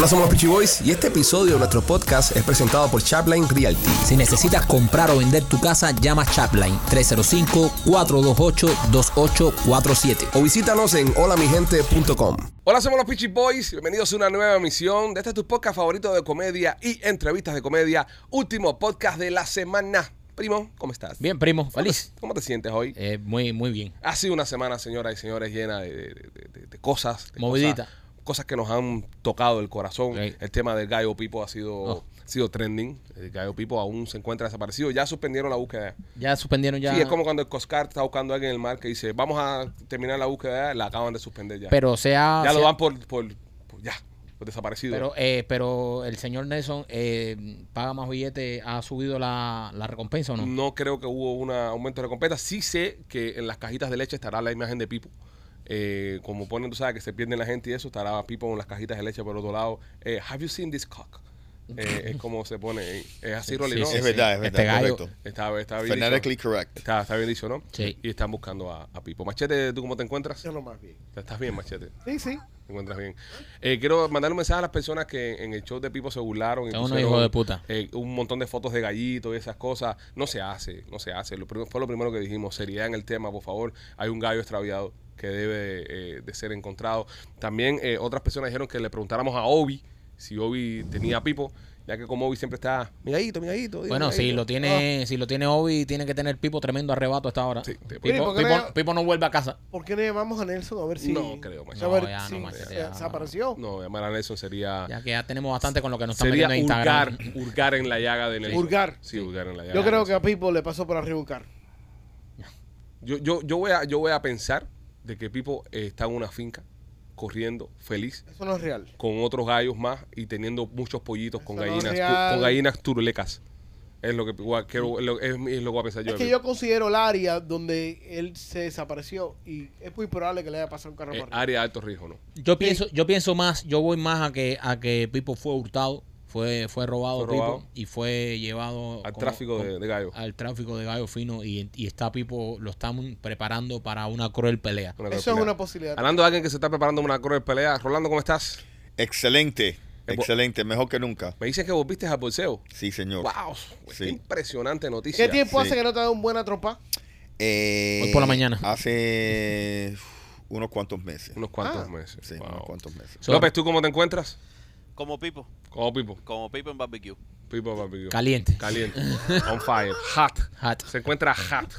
Hola, somos los Peachy Boys y este episodio de nuestro podcast es presentado por Chapline Realty. Si necesitas comprar o vender tu casa, llama Chapline 305-428-2847. O visítanos en holamigente.com. Hola, somos los Peachy Boys. Bienvenidos a una nueva emisión de este tu podcast favorito de comedia y entrevistas de comedia. Último podcast de la semana. Primo, ¿cómo estás? Bien, primo, ¿Cómo te- feliz. ¿Cómo te sientes hoy? Eh, muy, muy bien. Ha sido una semana, señoras y señores, llena de, de- de- de- de cosas. de Movidita. Cosas, cosas que nos han tocado el corazón. El tema del Gallo Pipo ha sido, Oh. sido trending. El Gallo Pipo aún se encuentra desaparecido. Ya suspendieron la búsqueda. Ya suspendieron ya. Sí, es como cuando el Coast Guard está buscando a alguien en el mar que dice, vamos a terminar la búsqueda, la acaban de suspender ya. Pero sea. ya lo dan por, por, por- ya, por desaparecido. Pero, eh, pero el señor Nelson eh, paga más billetes, ¿ha subido la, la recompensa o no? no creo que hubo un aumento de recompensa. Sí sé que en las cajitas de leche estará la imagen de Pipo. Eh, como ponen, tú sabes, que se pierden la gente y eso, estará Pipo en las cajitas de leche por otro lado. Eh, have you seen this cock? Eh, es como se pone. eh, Es así, Rolly, sí, ¿no? Es verdad, es verdad, Este gallo- correcto. Está, está bien Phonetically dicho. correct. Está, está bien dicho, ¿no? Sí. Y están buscando a, a Pipo. Machete, ¿tú cómo te encuentras? Yo lo más bien. ¿Estás bien, Machete? Sí, sí. ¿Te encuentras bien? Eh, quiero mandar un mensaje a las personas que en el show de Pipo se burlaron. y pusieron, hijos de puta. eh, un montón de fotos de gallitos y esas cosas. No se hace, no se hace. Lo fue lo primero que dijimos. Seriedad en el tema, por favor. Hay un gallo extraviado que debe eh, de ser encontrado. También eh, otras personas dijeron que le preguntáramos a Obi si Obi tenía Pipo, ya que como Obi siempre está, mi gallito, mi gallito. dime, Bueno, mi si gallito". lo tiene, si lo tiene Obi, tiene que tener Pipo tremendo arrebato hasta ahora. Sí, Pipo, ¿por qué Pipo- no- Pipo no vuelve a casa. ¿Por qué no llamamos a Nelson a ver si. No creo, macho. a ver No, ya si no, ya. desapareció. No, llamar a Nelson sería, Ya que ya tenemos bastante con lo que nos están metiendo en hurgar, Instagram. hurgar en la llaga de Nelson. Hurgar. Sí, hurgar en la llaga. Yo creo que a Pipo le pasó por arriba un carro. Yo, yo, yo, voy a, yo voy a pensar de que Pipo eh, está en una finca corriendo feliz Eso no es real. con otros gallos más y teniendo muchos pollitos con no gallinas con gallinas turulecas. Es lo que quiero- es, lo, es, es lo que voy a pensar yo. Es que yo considero el área donde él se desapareció y es muy probable que le haya pasado un carro Eh, área de alto riesgo, ¿no? Yo pienso, yo pienso más, yo voy más a que a que Pipo fue hurtado, fue, fue robado Fue robado. Pipo y fue llevado Al como- tráfico de, de gallos. al tráfico de gallo fino y, y está Pipo, lo están preparando para una cruel pelea. Una Eso es una posibilidad. Hablando de alguien que se está preparando una cruel pelea, Rolando, ¿cómo estás? Excelente, Eh, excelente, mejor que nunca. Me dicen que volviste al bolseo. Sí, señor. ¡Wow! Sí. Qué impresionante noticia. ¿Qué tiempo Sí. hace que no te da un buena trompa? Eh, Hoy por la mañana. Hace unos cuantos meses. Unos cuantos Ah. meses. Sí, Wow. unos cuantos meses. López, ¿tú cómo te encuentras? Como Pipo, Como Pipo. como Pipo en barbecue. Pipo barbecue. Caliente. Caliente. On fire. Hot. Hot. Se encuentra hot.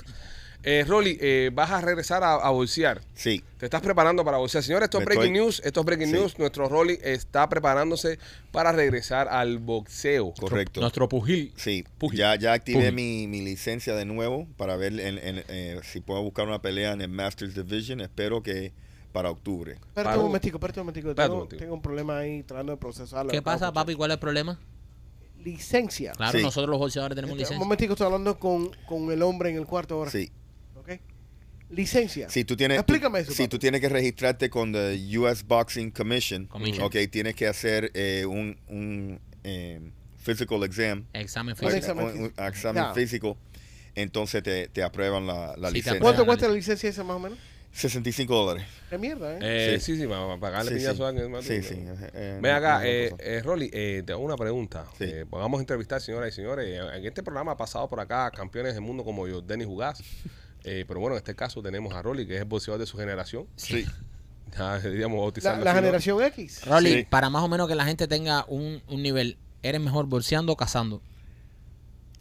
Eh, Rolly, eh, vas a regresar a, a bolsear. Sí, Te estás preparando para bolsear. Señores, esto es Me breaking estoy- news. Esto es breaking Sí. news. Nuestro Rolly está preparándose para regresar al boxeo. correcto. Nuestro pugil. Sí, Pugil. ya, ya activé Pugil. mi, mi licencia de nuevo para ver en- en- eh, si puedo buscar una pelea en el Masters Division. Espero que para octubre. Espérate un momentico, espérate un momentico. Espérate un Tengo, momentico. tengo un problema ahí tratando de procesarlo. ¿Qué pasa, papi? ¿Cuál es el problema? Licencia. Claro, Sí. nosotros los bolseadores tenemos Este, un licencia. momentico, estoy hablando con, con el hombre en el cuarto ahora. Sí, ¿Ok? Licencia. si tú tienes, Explícame eso, si papi. tú tienes que registrarte con the US Boxing Commission, Commission. ok, tienes que hacer eh, un, un eh, physical exam, Examen Un físico. examen un- un físico. examen Ya. físico, entonces te, te aprueban la, la Sí, te licencia. aprueban. ¿Cuánto cuesta la licencia esa más o menos? 65 dólares. Qué mierda, ¿eh? Eh, sí, Sí. sí, para pagarle Sí, sí. a alguien. más, Sí, sí. eh, eh, Ven acá, eh, eh, Rolly, eh, te hago una pregunta. Sí. Eh, pues vamos a entrevistar, señoras y señores. En este programa ha pasado por acá campeones del mundo como yo, Dennis Jugás. Eh, pero bueno, en este caso tenemos a Rolly, que es el boxeador de su generación. Sí. Ya deberíamos La, generación X. Rolly, Sí. para más o menos que la gente tenga un, un nivel, ¿eres mejor bolseando o cazando?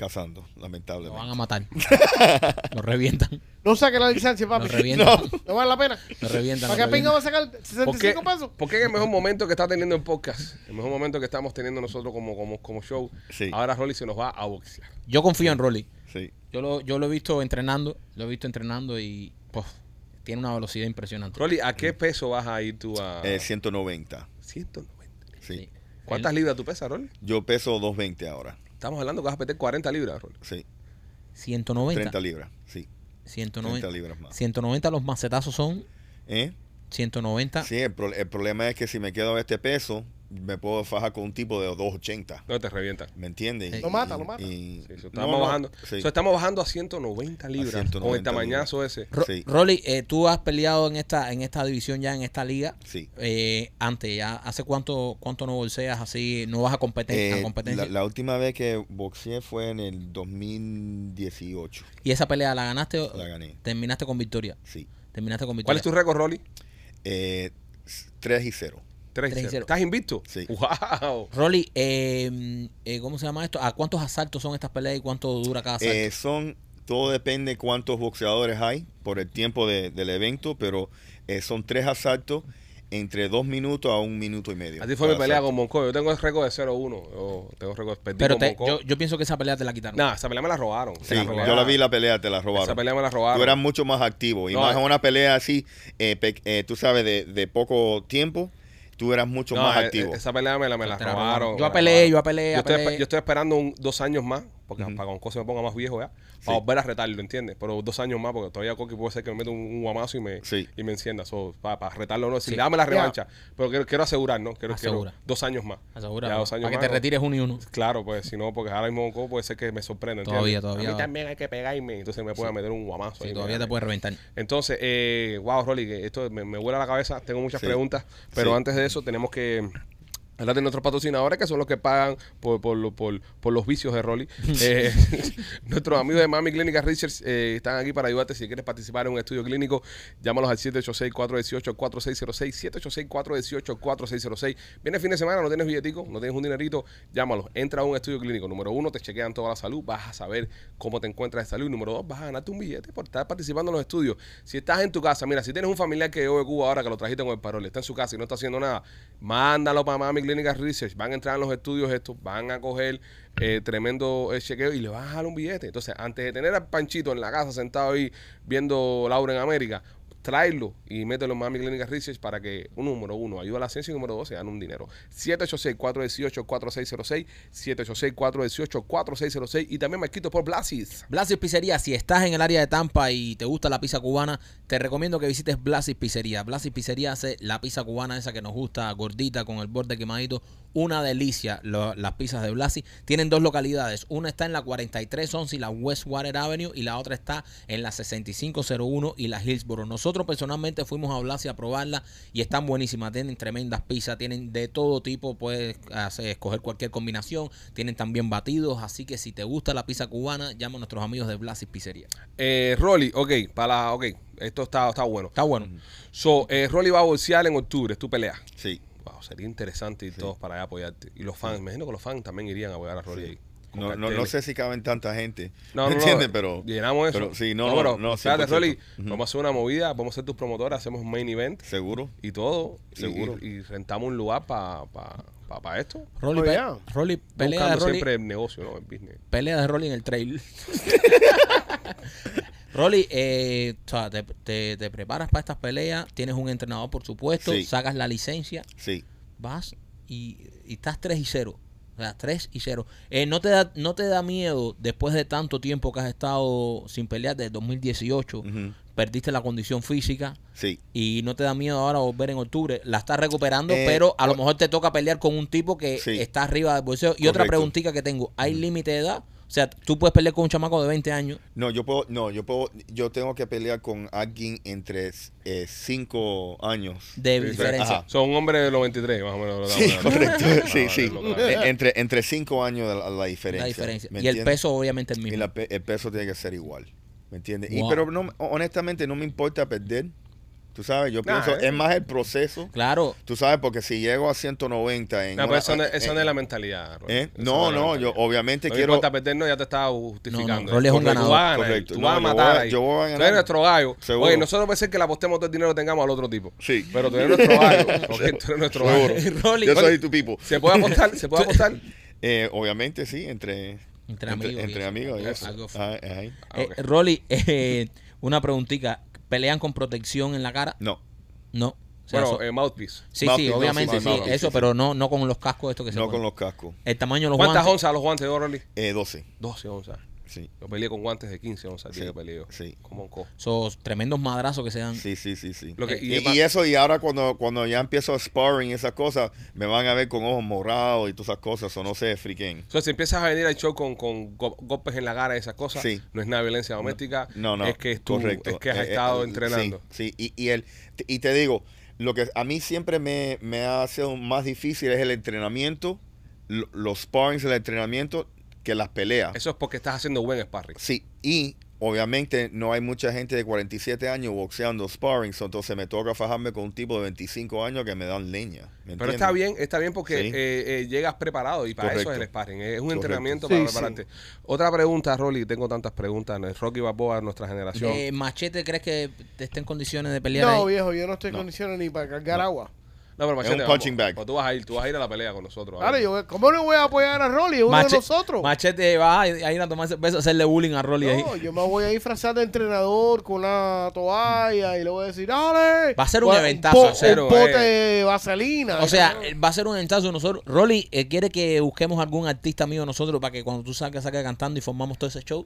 Cazando, Lo van a lamentablemente. matar. lo revientan. No saque la licencia, Lo papi. revientan. No vale la pena. Lo revientan. ¿Para lo qué pinga va a sacar ¿Por qué, 65 pesos? por qué en el mejor momento que está teniendo el podcast, el mejor momento que estamos teniendo nosotros como, como, como show, Sí. ahora Rolly se nos va a boxear? Yo confío en Rolly. Sí. Yo lo, yo lo he visto entrenando, lo he visto entrenando y pues, tiene una velocidad impresionante. Rolly, ¿a qué peso vas a ir tú a Eh, 190. 190? Sí. Sí. ¿Cuántas libras tú pesas, Rolly? Yo peso 220 ahora. Estamos hablando que vas a meter 40 libras, Rolly. Sí. 190. 30 libras. Sí. 190. 30 libras más. 190 los macetazos son ¿Eh? 190. Sí, el, pro- el problema es que si me quedo a este peso, me puedo fajar con un tipo de 280. No te revienta. ¿Me entiendes? Sí. Lo mata, lo mata. y- Sí, so, no, estamos, no, bajando, sí. so, estamos bajando a 190 libras con el 190 tamañazo ese. Ro- Sí. Rolly, eh, tú has peleado en esta en esta división ya, en esta liga. Sí. Eh, antes, ya ¿hace cuánto cuánto no bolseas así? ¿No vas a, competen- a Eh, competencia? la, la última vez que boxeé fue en el 2018. ¿Y esa pelea la ganaste o La gané. terminaste con victoria? Sí. Terminaste con ¿Cuál victoria. es tu récord, Rolly? Eh, 3 y 0. 3 Tres y. ¿Estás invicto? Sí. ¡Wow! Rolly, eh, eh, ¿cómo se llama esto? ¿A cuántos asaltos son estas peleas y cuánto dura cada asalto? Eh, son, todo depende cuántos boxeadores hay por el tiempo de- del evento, pero eh, son tres asaltos entre dos minutos a un minuto y medio. Así fue mi pelea asalto. con Moncoy. Yo tengo el récord de 0-1. Yo tengo récord. Perdí Pero con te- Moncoy. yo, yo pienso que esa pelea te la quitaron. Nah, esa pelea me la robaron. Sí, yo la vi la pelea, te la robaron. Esa pelea me la robaron. Tú eras mucho más activo y No, más eh. en una pelea así, eh, pe- eh, tú sabes, de, de poco tiempo, tú eras mucho No, más eh, activo. eh, Esa pelea me la, me la robaron. Yo la apelé, yo apelé, Yo apelé. yo estoy esperando un- dos años más, porque para que Conco se me ponga más viejo ya, para Sí. volver a retarlo, ¿entiendes? Pero dos años más, porque todavía Coqui puede ser que me meta un, un guamazo y me, Sí. y me encienda. So, para, para retarlo, no. Si Sí. dame la revancha. Pero quiero, quiero asegurar, ¿no? Quiero, quiero Asegura. dos años más. Asegura, Ya, para dos años que más, te retires uno y uno. Claro, pues si no, porque ahora mismo Conco puede ser que me sorprenda. Todavía, ¿entiendes? todavía A mí también hay que pegarme. Entonces me puede meter un guamazo. Sí, ahí, todavía mira. te puede reventar. Entonces, eh, wow, Rolly, que esto me, me vuela la cabeza. Tengo muchas Sí. preguntas, pero Sí. antes de eso tenemos que hablar de nuestros patrocinadores, que son los que pagan por, por, lo- por, por los vicios de Rolly. Eh, nuestros amigos de Mami Clínica Research eh, están aquí para ayudarte. Si quieres participar en un estudio clínico, llámalos al 786-418-4606. 786-418-4606. Viene fin de semana, no tienes billetico, no tienes un dinerito, llámalos. Entra a un estudio clínico. Número uno, te chequean toda la salud, vas a saber cómo te encuentras de salud. Número dos, vas a ganarte un billete por estar participando en los estudios. Si estás en tu casa, mira, si tienes un familiar que llegó de Cuba ahora que lo trajiste con el parol, está en su casa y no está haciendo nada, mándalo para Mami Clínica Research. Van a entrar en los estudios estos, van a coger eh, tremendo eh, chequeo y le van a dar un billete. Entonces, antes de tener al Panchito en la casa sentado ahí viendo Laura en América, tráelo y mételo en Mami Clínica Research para que, un número uno, ayuda a la ciencia y número dos, se gane un dinero. 786-418-4606, 786-418-4606 y también me quito por Blasis. Blasis Pizzería, si estás en el área de Tampa y te gusta la pizza cubana, te recomiendo que visites Blasis Pizzería. Blasis Pizzería hace la pizza cubana esa que nos gusta, gordita, con el borde quemadito. Una delicia las pizzas de Blasis. Tienen dos localidades. Una está en la 4311 y la Westwater Avenue y la otra está en la 6501 y la Hillsboro. Nosotros personalmente fuimos a Blasis a probarla y están buenísimas. Tienen tremendas pizzas, tienen de todo tipo. Puedes hacer- escoger cualquier combinación. Tienen también batidos. Así que si te gusta la pizza cubana, llama a nuestros amigos de Blasis Pizzería. Eh, Rolly, ok, para la, ok, esto está, está bueno. Está bueno. So, eh, Rolly va a bolsear en octubre, es tu pelea. Sí. Wow, sería interesante ir todos para allá a apoyarte. Y los fans, me imagino que los fans también irían a apoyar a Rolly ahí. Con No, no, no sé si caben tanta gente. No, ¿Me no, no, entiendes? Pero, llenamos eso. pero sí, no, no, pero, no, espérate, 100%. Rolly, vamos a hacer una movida, vamos a ser tus promotores, hacemos un main event ¿Seguro? y todo. Seguro. Y, y rentamos un lugar para esto. Rolly, Oh, pe- yeah. Rolly, pelea de Buscando Rolly, siempre el negocio, ¿no? El business. pelea de Rolly en el trail. Rolly, eh, o sea, te, te- te preparas para estas peleas, tienes un entrenador, por supuesto, Sí. sacas la licencia, Sí. vas y, y estás 3 y 0. O sea, 3 y 0. Eh, ¿no, te da, ¿No te da miedo, después de tanto tiempo que has estado sin pelear, desde 2018, Ujú. perdiste la condición física Sí. y no te da miedo ahora volver en octubre? La estás recuperando, Eh, pero a lo mejor te toca pelear con un tipo que Sí. está arriba del bolseo. Y otra preguntita que tengo, ¿hay límite de edad? O sea, tú puedes pelear con un chamaco de 20 años. No, yo puedo, no, yo puedo, yo tengo que pelear con alguien entre eh, cinco años. De diferencia. ajá. Son un hombre de los 23, más o menos. Sí, correcto. No, Sí, sí. Eh, entre, entre cinco años la, la diferencia. La diferencia. ¿me Y el peso, obviamente, el Y mismo. la pe- el peso tiene que ser igual. ¿Me entiendes? Y pero no, honestamente no me importa perder. Tú sabes, yo Nah, pienso, eh. es más el proceso. Claro. Tú sabes, porque si llego a 190 en. No, pero eso no, es- eso en- no es la mentalidad. Rolly. ¿eh? No, no, yo obviamente No quiero. importa perder, no, ya te estaba justificando. No, no, Rolly es un Correcto, Tú ganador. vas a Correcto. tú No, vas a yo matar voy a- ahí. yo voy a Tú ganar. eres nuestro gallo. Seguro. Oye, nosotros puede ser que le apostemos todo el dinero que tengamos al otro tipo. Sí. Pero tú eres nuestro gallo. ok, tú eres nuestro gallo. Rolly, Yo soy tu people. ¿Se puede apostar? ¿Se puede apostar? Eh, obviamente sí, entre. Entre amigos. Entre amigos. Ah, Eh. Rolly, eh, una preguntita. ¿Pelean con protección en la cara? No, No. O sea, Bueno, so- eh, mouthpiece. sí, mouthpiece, sí, obviamente, sí, mouthpiece, eso, sí, pero no, no con los cascos estos que se no ponen. con los cascos. El tamaño de los ¿Cuántas guantes. onzas los guantes de Rolly? Eh, 12. 12 onzas. Sí, Yo peleé con guantes de 15 onzas, Sí, día que peleé yo. sí. Como un co. Esos tremendos madrazos que se dan. sí, sí, sí. sí. Lo que- y, y es y eso, y ahora cuando, cuando ya empiezo a sparring y esas cosas, me van a ver con ojos morados y todas esas cosas, o no sé, friquen. Entonces, si empiezas a venir al show con, con go- golpes en la cara y esas cosas, Sí. no es nada de violencia doméstica, No, no. es que tú, correcto. es que has Eh, eh, estado eh, entrenando. Sí, sí. Y, y, el, y te digo, lo que a mí siempre me, me ha sido más difícil es el entrenamiento, lo- los sparrings del entrenamiento, que las peleas. Eso es porque estás haciendo buen sparring. Sí, y obviamente no hay mucha gente de 47 años boxeando sparring, so entonces me toca fajarme con un tipo de 25 años que me dan leña. ¿me Pero está bien, está bien porque Sí. eh, eh, llegas preparado y para eso es el sparring. Es un Correcto. entrenamiento Sí, para sí. prepararte. Otra pregunta, Rolly, tengo tantas preguntas. Rocky Balboa, nuestra generación. Eh, Machete, ¿crees que esté en condiciones de pelear No, ahí? viejo, yo no estoy en No. condiciones ni para cargar agua. No, pero es Machete, un punching vamos. bag. Pues tú vas a ir, tú vas a ir a la pelea con nosotros. Claro, yo, ¿cómo no voy a apoyar a Rolly? Uno Mache- de nosotros. Machete va a ir a tomar cerveza, a hacerle bullying a Rolly ahí. No, yo me voy a disfrazar de entrenador con una toalla y le voy a decir, ¡dale! Va a ser un Con eventazo, po- en serio, Un pote eh. de vaselina. O sea, va a ser un entazo nosotros. Rolly, eh, ¿quiere que busquemos algún artista mío nosotros para que cuando tú salgas, salgas cantando y formamos todo ese show?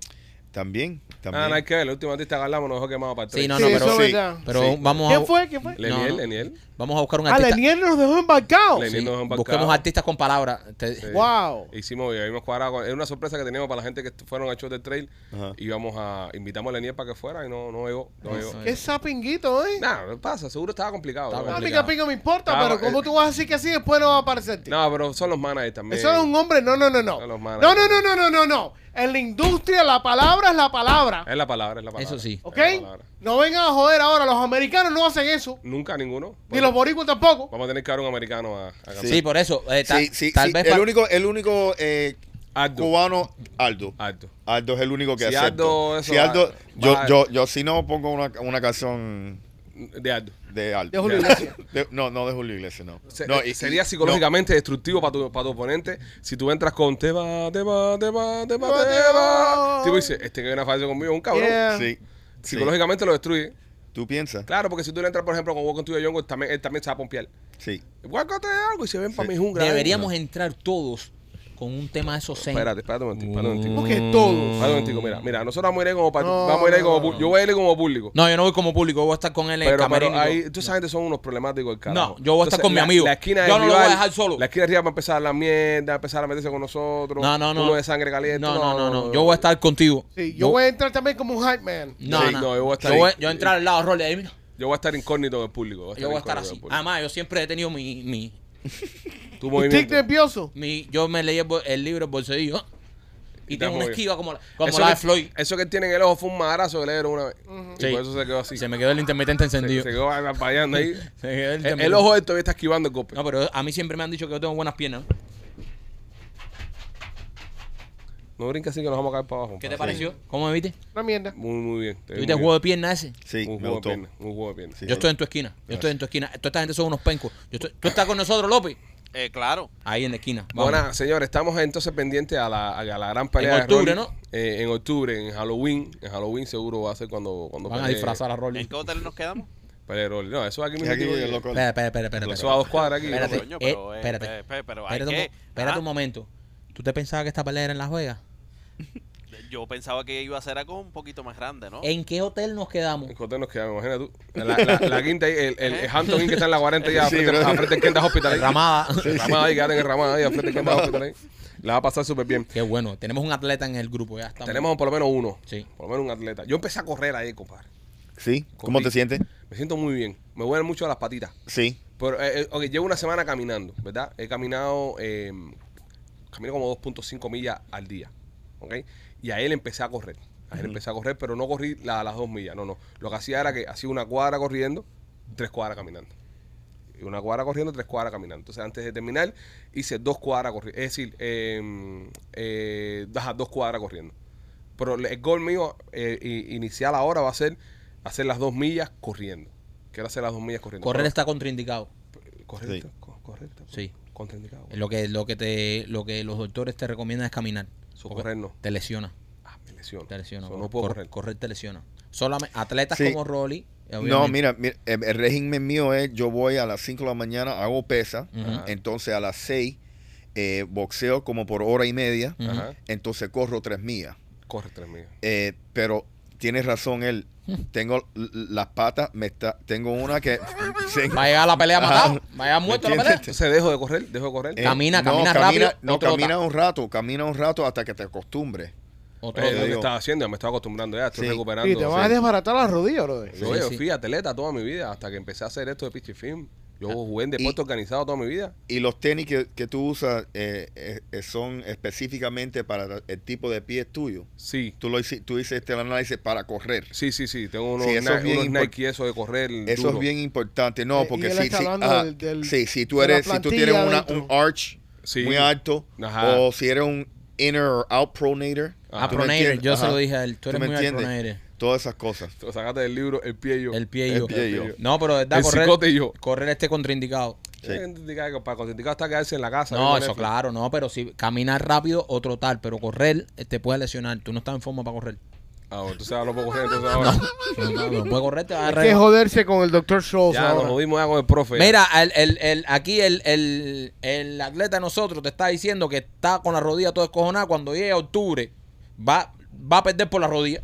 También, también. Ah, no hay que ver. La última artista que hablamos nos dejó quemado para el Sí, tres. no, Sí, no, eso pero, sí. pero Sí. vamos, ¿Quién a, fue? ¿Quién fue? Leniel, No, no. Leniel. Vamos a buscar un Ah, artista. Leniel nos dejó embarcados. Nos dejó embarcado. busquemos artistas con palabras. Te- Sí. Wow. Hicimos, y habíamos cuadrado. con- Era una sorpresa que teníamos para la gente que fueron al show del trail. Ajá. Íbamos a. Invitamos a Leniel para que fuera y no, no llegó. No llegó. es. Qué sapinguito, ¿eh? Nada, no pasa. Seguro estaba complicado. Estaba ¿no? A mí complicado. que pico me importa, Estaba- pero ¿cómo tú vas a decir que así después no va a aparecerte? No, pero son los managers también. Eso es un hombre, no, no, no, no. Son los No, managers. no, no, no, no, no, no. En la industria la palabra es la palabra. Es la palabra, es la palabra. Eso sí. ¿Ok? Es la palabra. No vengan a joder ahora. Los americanos no hacen eso. Nunca ninguno. Ni Bueno, los boricuas tampoco. Vamos a tener que dar un americano a, a. Sí, por eso. eh, ta- Sí, sí, tal sí. vez el único, el único eh, Aldo. cubano, Aldo. Aldo. Aldo es el único que Si acepto. Aldo eso si Aldo, yo, va- yo, yo si no pongo una, una canción De Aldo. de Aldo. De Julio Iglesias. De- no, no de Julio Iglesias, no. Se- No, eh, y- sería y- psicológicamente destructivo para tu, para tu oponente si tú entras con te va, te va, te va, te va, Te va. Tipo dice, este que viene a fallar conmigo es un cabrón. Yeah. no. Sí. Sí. Psicológicamente lo destruye. ¿Tú piensas? Claro, porque si tú le entras, por ejemplo, con Welcome to the Jungle, también, él también se va a pompear. Sí. Welcome to the Jungle y se ven para mi jungla. deberíamos entrar todos con un tema de esos zen. Espérate, espérate un momentico, espérate un momentico. Porque todos. Espérate un momentico, mira, mira, nosotros vamos a ir ahí como, pa- No, vamos a ir ahí como no, pu- no. yo voy a ir como público. No, yo no voy como público, voy a estar con él en el Pero, pero camerino. ahí, tú esa gente son unos problemáticos del carajo. No, yo voy a estar con mi la- amigo. La esquina Yo del no lo voy a rival, dejar solo. La esquina de arriba va a empezar la mierda, va a empezar a meterse con nosotros. No, no, no. Uno de sangre caliente. No, no, no, no. Yo voy a estar contigo. Sí, yo voy a entrar también como un hype man. No, Sí, no. no, yo voy a estar yo ahí. voy, yo voy a entrar al lado de Rolly ahí, mira. Yo voy a estar incógnito en el público. Yo voy a estar incógnito así. público. Además, yo siempre he tenido mi, mi, Tu ¿Usted movimiento. nervioso? mi yo me leí el, libro el bolsillo y Y te tengo una esquiva como la, como Eso la de que- Floyd. Eso que él tiene en el ojo fue un madrazo que le dieron una vez. Y Sí. por eso se quedó así. Se me quedó el intermitente Se, encendido. se quedó apagando ahí. Se me quedó el el, intermitente. el ojo de él todavía está esquivando el golpe. No, pero a mí siempre me han dicho que yo tengo buenas piernas. No brinca así que nos vamos a caer para abajo. ¿Qué te compadre. pareció? ¿Cómo me viste? Una mierda. Muy, muy bien. Te vi ¿Viste el juego de piernas ese? Sí. Un me juego de pierna. Un juego de pierna. Sí. Yo estoy en tu esquina. Yo estoy en tu esquina. Toda esta gente son unos pencos. Yo estoy, ¿Tú estás con nosotros, López? Eh, claro. Ahí en la esquina. Vamos. Bueno, señores, estamos entonces pendientes a la, a la gran pelea En de octubre, Rolly. ¿no? Eh, en octubre, en Halloween. En Halloween seguro va a ser cuando, cuando Van a disfrazar a ¿En Rolly. qué hotel nos quedamos? Rolly. No, eso aquí Es mismo. aquí, digo, loco. Espera, espera, espera, espera. Eso a dos cuadras aquí. Espérate, Coño, eh, pero, eh, espérate. pero hay Espérate, un, que- espérate Ah. un momento. ¿Tú te pensabas que esta pelea era en Las Vegas? Yo pensaba que iba a ser algo un poquito más grande, ¿no? ¿En qué hotel nos quedamos? En Cotel nos quedamos, imagina tú. La, la, la quinta ahí, el, el, el Hampton Inn que está en la 40 ya, Sí, frente, a frente del Kenda Hospital ahí. Ramada. Ramada ahí, quédate en el Ramada ahí, a frente del Kenda Hospital ahí. La va a pasar súper bien. Qué bueno. Tenemos un atleta en el grupo. Ya estamos. Tenemos por lo menos uno. Sí. Por lo menos un atleta. Yo empecé a correr ahí, compadre. Sí. ¿Cómo Corrí. te sientes? Me siento muy bien. Me duelen mucho las patitas. Sí. Pero, eh, eh, ok, llevo una semana caminando, ¿verdad? He caminado, eh, camino como 2.5 millas al día, ¿ok? Y a él empecé a correr. A él empecé a correr, pero no corrí la- las dos millas, no, no. Lo que hacía era que hacía una cuadra corriendo, tres cuadras caminando. Y una cuadra corriendo, tres cuadras caminando. Entonces, antes de terminar, hice dos cuadras corriendo. Es decir, eh, eh, ajá, dos cuadras corriendo. Pero el gol mío eh, inicial ahora va a ser hacer las dos millas corriendo. Quiero hacer las dos millas corriendo. Correr está contraindicado. Correcto, co- correcto. Sí. Contraindicado. Lo que, lo que te, lo que los doctores te recomiendan es caminar. So, correr no. Te lesiona. Ah, me lesiono. Te lesiona. So, no puedo Cor- correr. te lesiona. Solamente atletas Sí. como Rolly. No, mira, mira, el, el régimen mío es, yo voy a las 5 de la mañana, hago pesa, Ujú. entonces a las 6 eh, boxeo como por hora y media, Ujú. Ajá. entonces corro 3 millas. Corre tres millas. Eh, pero tienes razón él. Tengo las patas, me está, tengo una que... se- Va a llegar a la pelea matado. Ajá. Va a llegar muerto la ¿Me pelea. Entonces dejo de correr, dejo de correr. Eh, Camina, camina rápido, No, camina un rato, camina un rato hasta que te acostumbres. Otro- Eh, yo lo que digo- estaba haciendo, ya me estaba acostumbrando ya, estoy Sí. recuperando. Y te vas a desbaratar las rodillas, brother. Yo, Sí, yo sí. fui atleta toda mi vida hasta que empecé a hacer esto de pitch y film. Yo jugué en deporte Y- organizado toda mi vida. Y los tenis que, que tú usas eh, eh, son específicamente para el tipo de pie tuyo. Sí, Tú, lo tú hiciste el análisis para correr. sí, sí, sí. Tengo unos, Sí, eso es unos Nike eso de correr. Eso duro. es bien importante. No, Eh, porque si, si- hablando ajá, del- del- sí, si tú eres, si tú tienes una, un arch Sí. muy alto, Ajá. o si eres un inner or out pronator, Ah, ¿tú Pronator, yo se lo dije a él. Tú eres me muy entiendes? Pronator. Todas esas cosas. Lo sacaste del libro El pie y yo. El pie y El yo. pie y yo. No, pero de verdad, El correr, cicote y yo. correr este contraindicado. Sí. Para contraindicar hasta quedarse en la casa. No, eso claro, no, pero si caminar rápido o trotar, pero correr eh, te puede lesionar. Tú no estás en forma para correr. Ah, bueno, entonces ahora no puedo correr entonces ahora. No, no, no puedes correr, te vas a Hay que arreglar. joderse con el Dr. Schultz Ya nos ahora. jodimos ya con el profe. Mira, el, el, el- aquí el, el, el atleta de nosotros te está diciendo que está con la rodilla todo escojonada. Cuando llegue a octubre, va, va a perder por la rodilla.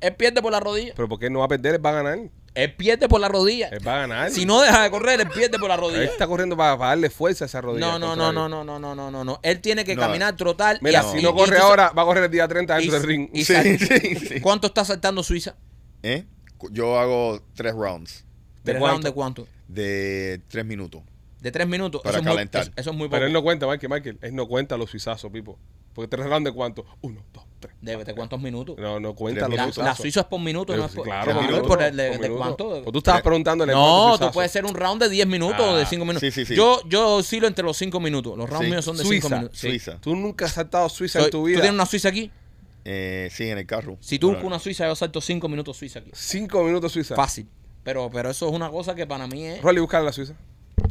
Él pierde por la rodilla. Pero porque él no va a perder, él va a ganar. Él pierde por la rodilla. Él va a ganar. Si no deja de correr, él pierde por la Él rodilla. está corriendo para, para darle fuerza a esa rodilla. No, no, no, no, no, no, no, no, no. Él tiene que No. caminar, trotar. Mira, y si no corre ahora, va a correr el día 30 y- dentro del ring. y Sí, sal- sí, sí. ¿Cuánto está saltando Suiza? ¿Eh? Yo hago tres rounds ¿De ¿De cuánto? round de cuánto? de tres minutos. De tres minutos. Para eso, es muy, calentar. eso, eso es muy poco. Pero él no cuenta, Michael, Michael. Él no cuenta los suizazos, Pipo. Porque tres rounds de cuánto? Uno, dos, tres. ¿De, de cuántos minutos? No, no cuenta los La, minutos. la. Suiza es por minuto, no es por... Claro, por minutos. minuto. por de- por de cuánto. Pues tú estabas preguntándole No, tú puedes hacer un round de 10 minutos o de Ah, 5 minutos. sí, sí, sí. Yo, yo oscilo entre los 5 minutos. Los rounds Sí. míos son de Suiza, 5 minutos. Sí. Suiza. Tú nunca has saltado Suiza Soy- en tu ¿Tú vida. tienes una Suiza aquí? Eh, sí, en el carro. Si tú buscas una Suiza, yo salto 5 minutos Suiza aquí. Cinco minutos Suiza. Fácil. Pero, pero eso es una cosa que para mí es Rolly, buscar la Suiza.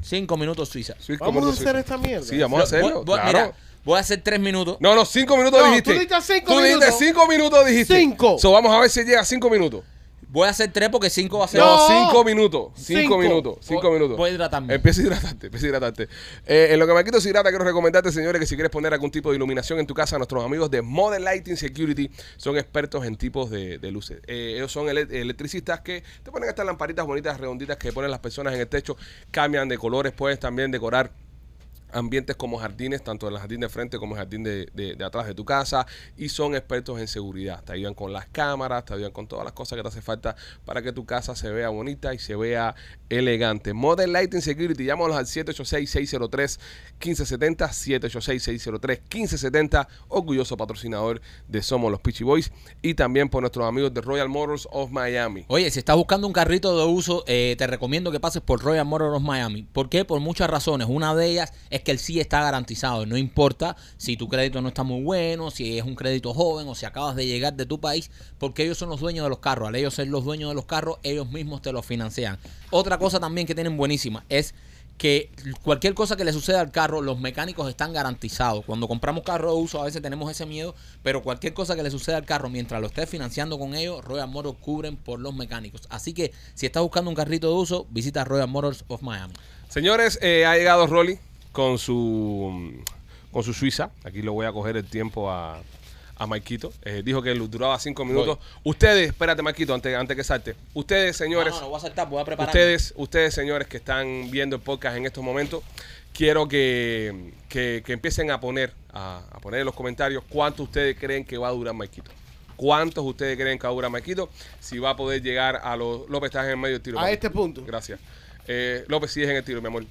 5 minutos Suiza. Vamos a minutos hacer Suiza. esta mierda. Sí, vamos a hacerlo. Voy- voy- claro. Mira, voy a hacer 3 minutos. No, no, cinco minutos No, dijiste. tú dijiste cinco Tú dijiste minutos. cinco minutos, dijiste. Cinco. So, vamos a ver si llega a cinco minutos. Voy a hacer 3 porque 5 va a ser... No, cinco minutos. Cinco, Cinco. minutos. Cinco Voy- minutos. voy a hidratarme. Empieza a hidratarte, empieza a hidratarte. Eh, en lo que me quito se hidrata, quiero recomendarte, señores, que si quieres poner algún tipo de iluminación en tu casa, nuestros amigos de Modern Lighting Security son expertos en tipos de, de luces. Eh, ellos son ele- electricistas que te ponen estas lamparitas bonitas, redonditas que ponen las personas en el techo, cambian de colores, puedes también decorar ambientes como jardines, tanto en el jardín de frente como el jardín de, de- atrás de tu casa, y son expertos en seguridad. Te ayudan con las cámaras, te ayudan con todas las cosas que te hace falta para que tu casa se vea bonita y se vea elegante. Modern Lighting Security, llámalos al 786-603-1570, 786-603-1570, orgulloso patrocinador de Somos los Peachy Boys, y también por nuestros amigos de Royal Motors of Miami. Oye, si estás buscando un carrito de uso, eh, te recomiendo que pases por Royal Motors of Miami. ¿Por qué? Por muchas razones. Una de ellas es que el sí está garantizado. No importa si tu crédito no está muy bueno, si es un crédito joven o si acabas de llegar de tu país, porque ellos son los dueños de los carros. Al ellos ser los dueños de los carros, ellos mismos te los financian. Otra cosa también que tienen buenísima es que cualquier cosa que le suceda al carro, los mecánicos están garantizados. Cuando compramos carro de uso, a veces tenemos ese miedo, pero cualquier cosa que le suceda al carro, mientras lo estés financiando con ellos, Royal Motors cubren por los mecánicos. Así que si estás buscando un carrito de uso, visita Royal Motors of Miami. Señores, eh, ha llegado Rolly con su con su Suiza. Aquí lo voy a coger el tiempo a, a Maikito. Eh, dijo que duraba cinco minutos. Ustedes, espérate, Maikito, antes, antes que salte. Ustedes, señores, No, no, no voy a saltar, voy a preparar. ustedes, ustedes, señores, que están viendo el podcast en estos momentos, quiero que, que- que empiecen a poner, a, a poner en los comentarios cuánto ustedes creen que va a durar Maikito. ¿Cuántos ustedes creen que va a durar Maikito? Si va a poder llegar a los... López, estás en el medio del tiro. A este punto. Gracias. Eh, López, sigues en el tiro, mi amor.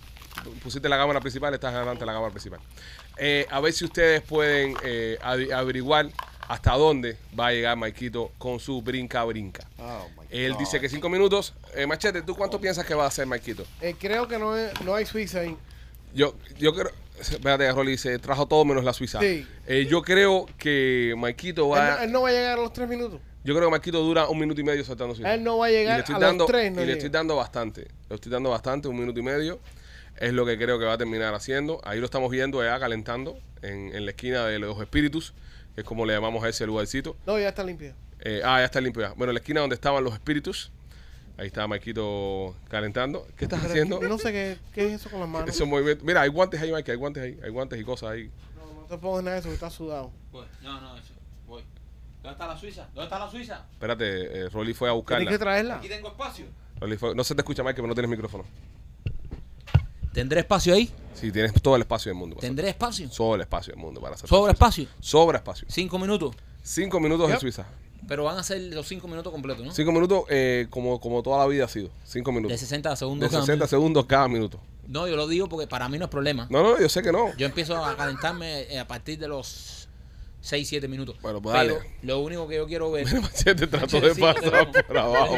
Pusiste la cámara principal, estás adelante de la cámara principal. Eh, a ver si ustedes pueden eh, averiguar hasta dónde va a llegar Maikito con su brinca brinca. Oh, my Él dice que cinco minutos. Eh, Machete, ¿tú cuánto piensas que va a hacer Maikito? Eh, creo que no, es- no hay Suiza ahí. Yo, yo creo. Espérate, Rolly dice: trajo todo menos la Suiza. Sí. Eh, yo creo que Maikito Él, va. no- él no va a llegar a los tres minutos. Yo creo que Maikito dura un minuto y medio saltando Suiza. Él no va a y le llegar a dando, los tres. No y le estoy dando bastante. Le estoy dando bastante, un minuto y medio. Es lo que creo que va a terminar haciendo. Ahí lo estamos viendo ya calentando en, en la esquina de los espíritus, que es como le llamamos a ese lugarcito. No, ya está limpio. Eh, ah, ya está limpio ya. Bueno, la esquina donde estaban los espíritus. Ahí está Maikito calentando. ¿Qué estás Pero haciendo? Yo no sé qué, qué es eso con las manos. Esos movimientos. Mira, hay guantes ahí, Mike. Hay guantes ahí. Hay guantes y cosas ahí. No, no te pongas nada de eso, que está sudado. No, no, eso. Voy. ¿Dónde está la Suiza? ¿Dónde está la Suiza? Espérate, eh, Rolly fue a buscarla. Tienes que traerla. Aquí tengo espacio. Rolly fue- No se te escucha, Mike, pero no tienes micrófono. ¿Tendré espacio ahí? Sí, tienes todo el espacio del mundo. para ¿Tendré espacio? Todo el espacio del mundo para hacer. ¿Sobre espacio? Sobra espacio. Cinco minutos. Cinco minutos en Yep. Suiza. Pero van a ser los cinco minutos completos, ¿no? Cinco minutos eh, como, como toda la vida ha sido. Cinco De minutos. 60 De segundos. cada 60 minuto. segundos cada minuto. No, yo lo digo porque para mí no es problema. No, no, yo sé que no. Yo empiezo a calentarme eh, a partir de los 6, 7 minutos. Bueno, pues Pero dale. lo único que yo quiero ver. Machete trató Machete, de sí, pasar por abajo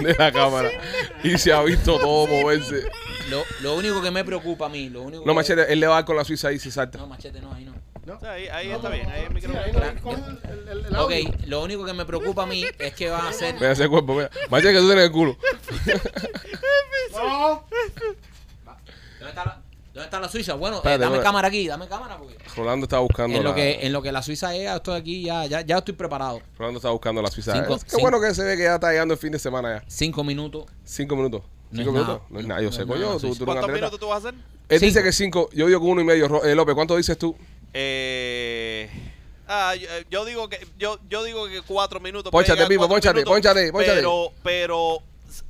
de la cámara y se ha visto todo moverse. Lo, lo único que me preocupa a mí, lo único No, que- Machete, él le va con la Suiza ahí si salta. No, machete no, ahí no. O sea, ahí, ahí No, está no, bien, ahí el sí, micrófono. ahí no, coge el- el- el Ok, lo único que me preocupa a mí es que van a hacer. Mira ese cuerpo, mira. Machete, que tú tienes el culo. No. ¿Dónde está la, dónde está la Suiza? Bueno, eh, dame cámara aquí, dame cámara porque. Rolando está buscando En lo, la... que, en lo que la Suiza llega, estoy aquí, ya, ya, ya estoy preparado. Rolando está buscando la Suiza. Cinco- Es que cinco- bueno que se ve que ya está llegando el fin de semana ya. Cinco minutos. Cinco minutos. No Cinco es minutos. nada. No es nada. Yo No sé, es coño. Tú, tú ¿Cuántos minutos tú vas a hacer? Él dice que cinco. Yo digo que uno y medio. Eh, López, ¿cuánto dices tú? Eh, ah, yo, eh, yo digo que yo, yo digo que cuatro minutos. Pónchate, Pipo, pónchate, pónchate, pónchate. Pero, pero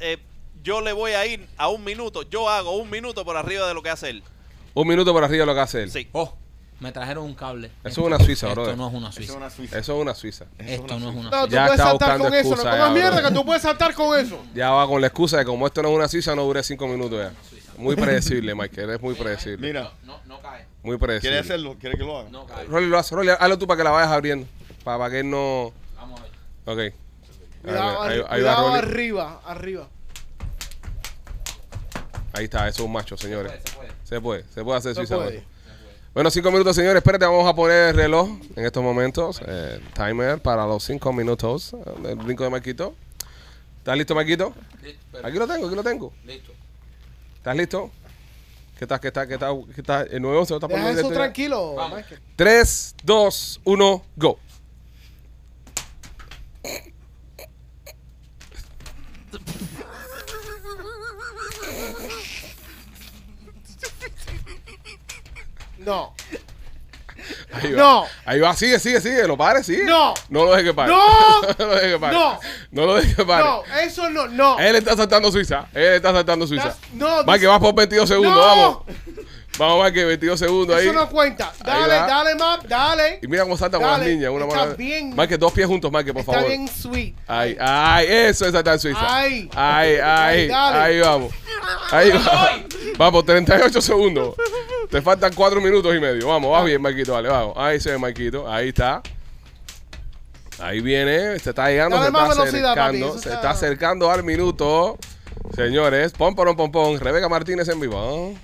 eh, yo le voy a ir a un minuto. Yo hago un minuto por arriba de lo que hace él. Un minuto por arriba lo que hace él. Sí. Oh, me trajeron un cable. Eso es una Suiza, Esto brother. no es una Eso Suiza. es una Suiza. Eso es una Suiza. Esto no es una No, tú Ya puedes está saltar buscando con eso. No excusa comas ya, mierda bro. que tú puedes saltar con eso. Ya va con la excusa de como esto no es una Suiza, no dure cinco minutos ya. Muy predecible, Mike. Eres muy predecible. Mira, No, no cae. Muy predecible. ¿quiere hacerlo? ¿Quiere que lo haga? No cae. Rolly, lo hace. Rolly, hazlo tú para que la vayas abriendo. Para, para que él no. Vamos a ver. Ok. Cuidado, Ahí, ahí- va Rolly. arriba, arriba. Ahí está, eso es un macho, señores. Se puede, Se puede, se hacer Se puede. Bueno, cinco minutos, señores. Espérate, vamos a poner el reloj en estos momentos. Eh, timer para los cinco minutos. Eh, El brinco de Marquito. ¿Estás listo, Marquito? Listo, Aquí lo tengo, aquí lo tengo. listo. ¿Estás listo? ¿Qué tal, qué tal, qué tal? ¿Qué tal? ¿El 911 lo está poniendo eso tranquilo, Vamos. Michael. 3, 2, 1, go. No. Ahí va. No. Ahí va, sigue, sigue, sigue. Lo pare, sigue. No. No lo deje que pare. No. no lo deje que pare. No. No lo deje que pare. No, eso no, no. Él está saltando Suiza. Él está saltando Suiza. Das- no, Va que vas por 22 segundos, No. vamos. Vamos, va que 22 segundos ahí. Eso no cuenta. Dale, dale, Map, dale. Y mira cómo salta con las Dale, niñas. Una está bien. Más que dos pies juntos, más que por Está favor. bien sweet. Ay, ay, eso es en Suiza. Ay. ay, ay, Dale. ahí vamos. Ahí va. Vamos, 38 segundos. Te faltan 4 minutos y medio. Vamos, vas bien, Marquito, dale, vamos. Ahí se ve, Marquito. Ahí está. Ahí viene, se está llegando, Dale se está papi, acercando, se está- está acercando al minuto. Señores, pom, pom, pom, pom. Rebeca Martínez en vivo.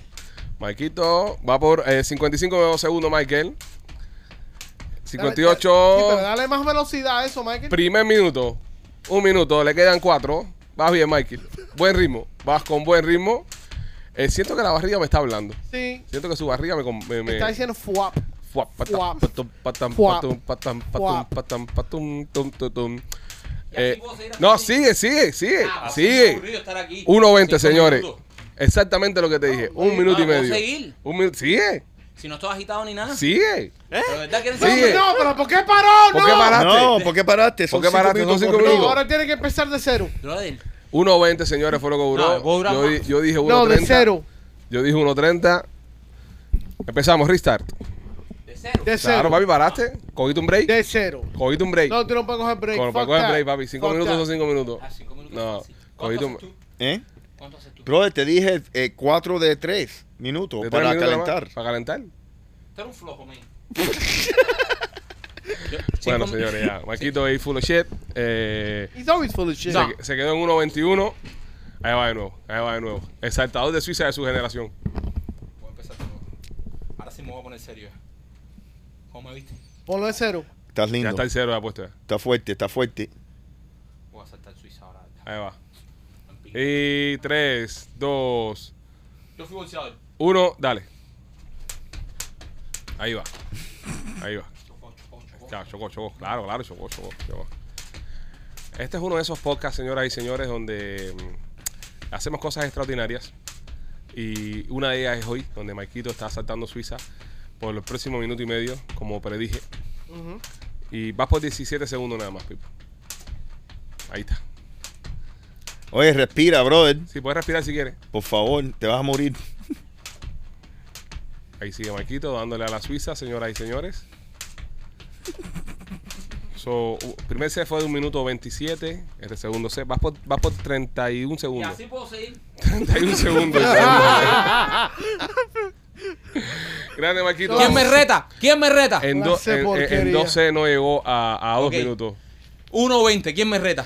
Marquito va por eh, 55 segundos, Michael. Dale, 58. dale. Sí, pero dale más velocidad a eso, Michael. Primer minuto. Un minuto, le quedan cuatro. Vas bien, Michael. Buen ritmo. Vas con buen ritmo. Eh, siento que la barriga me está hablando. Sí. Siento que su barriga me... me, me- Está diciendo fuap. Fuap, patam, Fuap. patum, patam, patum, patam, patum, patam, patum, tum, tum, tum. Eh, no, sigue, sigue, sigue, Ah, sigue. aburrido estar aquí. 1.20, Cinco señores. Exactamente lo que te dije. Un minuto y Ah, ¿puedo medio. seguir? Un minuto. Sigue, Si no estoy agitado ni nada. sigue. ¿Pero verdad quieren No, Sigue. no, pero ¿por qué paró? ¿Por no. qué paraste? No, ¿por qué paraste? Son ¿Por qué cinco paraste? Son minutos cinco corridos. No, ahora tiene que empezar de cero. Brother, 1.20, señores, fue lo que duró. No, puedo durar yo, más. yo dije 1.30. No, de cero. Yo dije 1.30. Empezamos, restart. de cero. De Claro, cero. papi, paraste. Cogiste un break. De cero. Cogiste un break. No, tú no puedes coger break. Con Fuck para coger that. break, papi. Cinco Fuck minutos that. son cinco minutos. Ah, cinco minutos. No, fácil. ¿Cuánto cogiste haces un- tú? ¿Eh? ¿Cuánto haces tú? Brother, te dije eh, cuatro de tres minutos De tres para minutos nada más, calentar. Para calentar. Tú eres un flojo, man. Bueno, Cinco- señores, ya. Marquito ahí full of shit. Eh, He's always full of shit. No. se, se quedó en 1.21. Ahí va de nuevo. Ahí va de nuevo. El saltador de Suiza de su generación. Voy a empezar de nuevo. Ahora sí me voy a poner serio. ¿Cómo me viste? Ponlo de cero. Estás Ya lindo. está el cero de apuesta. Está fuerte, está fuerte. Voy a saltar Suiza ahora. Ahí va. Y 3, 2, Yo fui bolseador. 1, dale. Ahí va. Ahí va. Chocó, chocó, chocó. Claro, chocó, chocó. Claro, claro, chocó, chocó, chocó. Este es uno de esos podcasts, señoras y señores, donde mm, hacemos cosas extraordinarias. Y una de ellas es hoy, donde Maikito está saltando Suiza por el próximo minuto y medio, como predije. Y vas por 17 segundos nada más, Pipo. Ahí está. Oye, respira, brother. Sí, puedes respirar si quieres. Por favor, te vas a morir. Ahí sigue Marquito dándole a la Suiza, señoras y señores. So, primer set fue de un minuto 27. Este segundo set. Vas por, vas por 31 Y segundos. así puedo seguir. 31 segundos. Grande Marquito. ¿Quién me reta? ¿Quién me reta? En, do- en, en- en porquería. 12 no llegó a, a dos Ok. minutos. 1.20. ¿Quién me reta?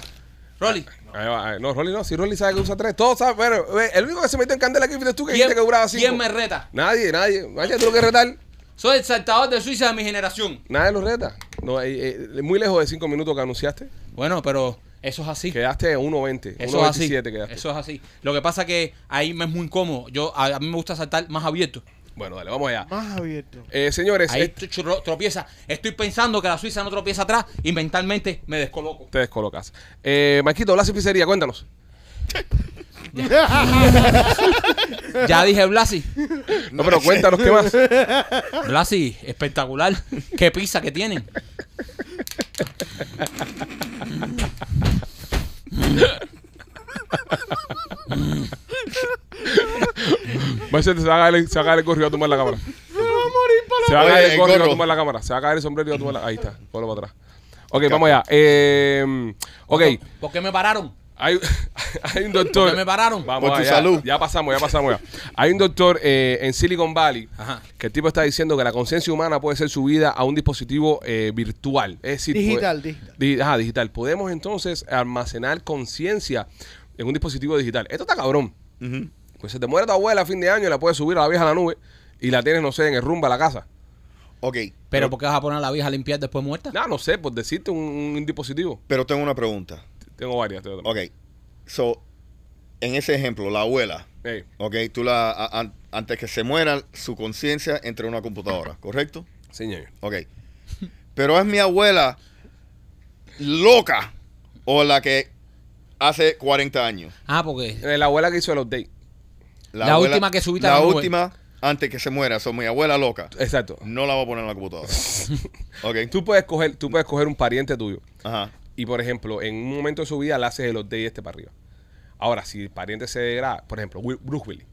Rolly. Ahí va, ahí- No, Rolly no. Si Rolly sabe que usa tres, todos saben. Ve, el único que se metió en candela aquí fuiste tú que ¿Quién, dijiste que duraba cinco. ¿Quién me reta? Nadie, nadie. Vaya, tú lo que retar. Soy el saltador de Suiza de mi generación. Nadie lo reta. No, eh, eh, muy lejos de cinco minutos que anunciaste. Bueno, pero eso es así. Quedaste a 1.20. Eso es así. 1.27 quedaste. Eso es así. Lo que pasa que ahí me es muy incómodo. Yo a, a mí me gusta saltar más abierto. Bueno, dale, vamos allá. Más abierto. Eh, señores, Ahí eh, churro- tropieza. Estoy pensando que la Suiza no tropieza atrás y mentalmente me descoloco. te descolocas. Eh, Marquito, Blas y Pizzería, cuéntanos. Ya dije Blasi. No, pero cuéntanos qué más. Blasi, espectacular. Qué pizza que tienen. Machete, se va a caer el, se va a caer el gorro y va a tomar la cámara. Se va a caer el gorro y va a tomar la cámara. Se va a caer el sombrero y va a tomar la Ahí está, ponlo para atrás. Ok, vamos allá. Eh, ok, ¿Por qué me pararon? hay, hay un ¿Por doctor. qué me pararon? Vamos Por tu allá. salud. Ya pasamos, ya pasamos ya. Hay un doctor eh, en Silicon Valley Ajá. que el tipo está diciendo que la conciencia humana puede ser subida a un dispositivo eh, virtual. Es decir, Digital, puede- digital. Di- ajá, digital. Podemos entonces almacenar conciencia en un dispositivo digital. Esto está cabrón. Pues se te muere tu abuela a fin de año y la puedes subir a la vieja a la nube y la tienes, no sé, en el rumba a la casa. Ok. Pero ¿por qué vas a poner a la vieja a limpiar después muerta? No, no sé, por decirte un, un dispositivo. Pero tengo una pregunta. Tengo varias. tengo- Ok. So, en ese ejemplo, la abuela, Ey, ok, tú la, a- antes que se muera, su conciencia entra en una computadora, ¿correcto? señor. Ok. Pero es mi abuela loca o la que hace 40 años. Ah, porque Eh, La abuela que hizo el update. La última que subiste a La la última antes que se muera. Son mi abuela loca. Exacto. No la voy a poner en la computadora. ok. Tú puedes coger, tú puedes coger un pariente tuyo Ajá. y, por ejemplo, en un momento de su vida le haces el update este para arriba. Ahora, si el pariente se degrada, por ejemplo, Will- Bruce Willis.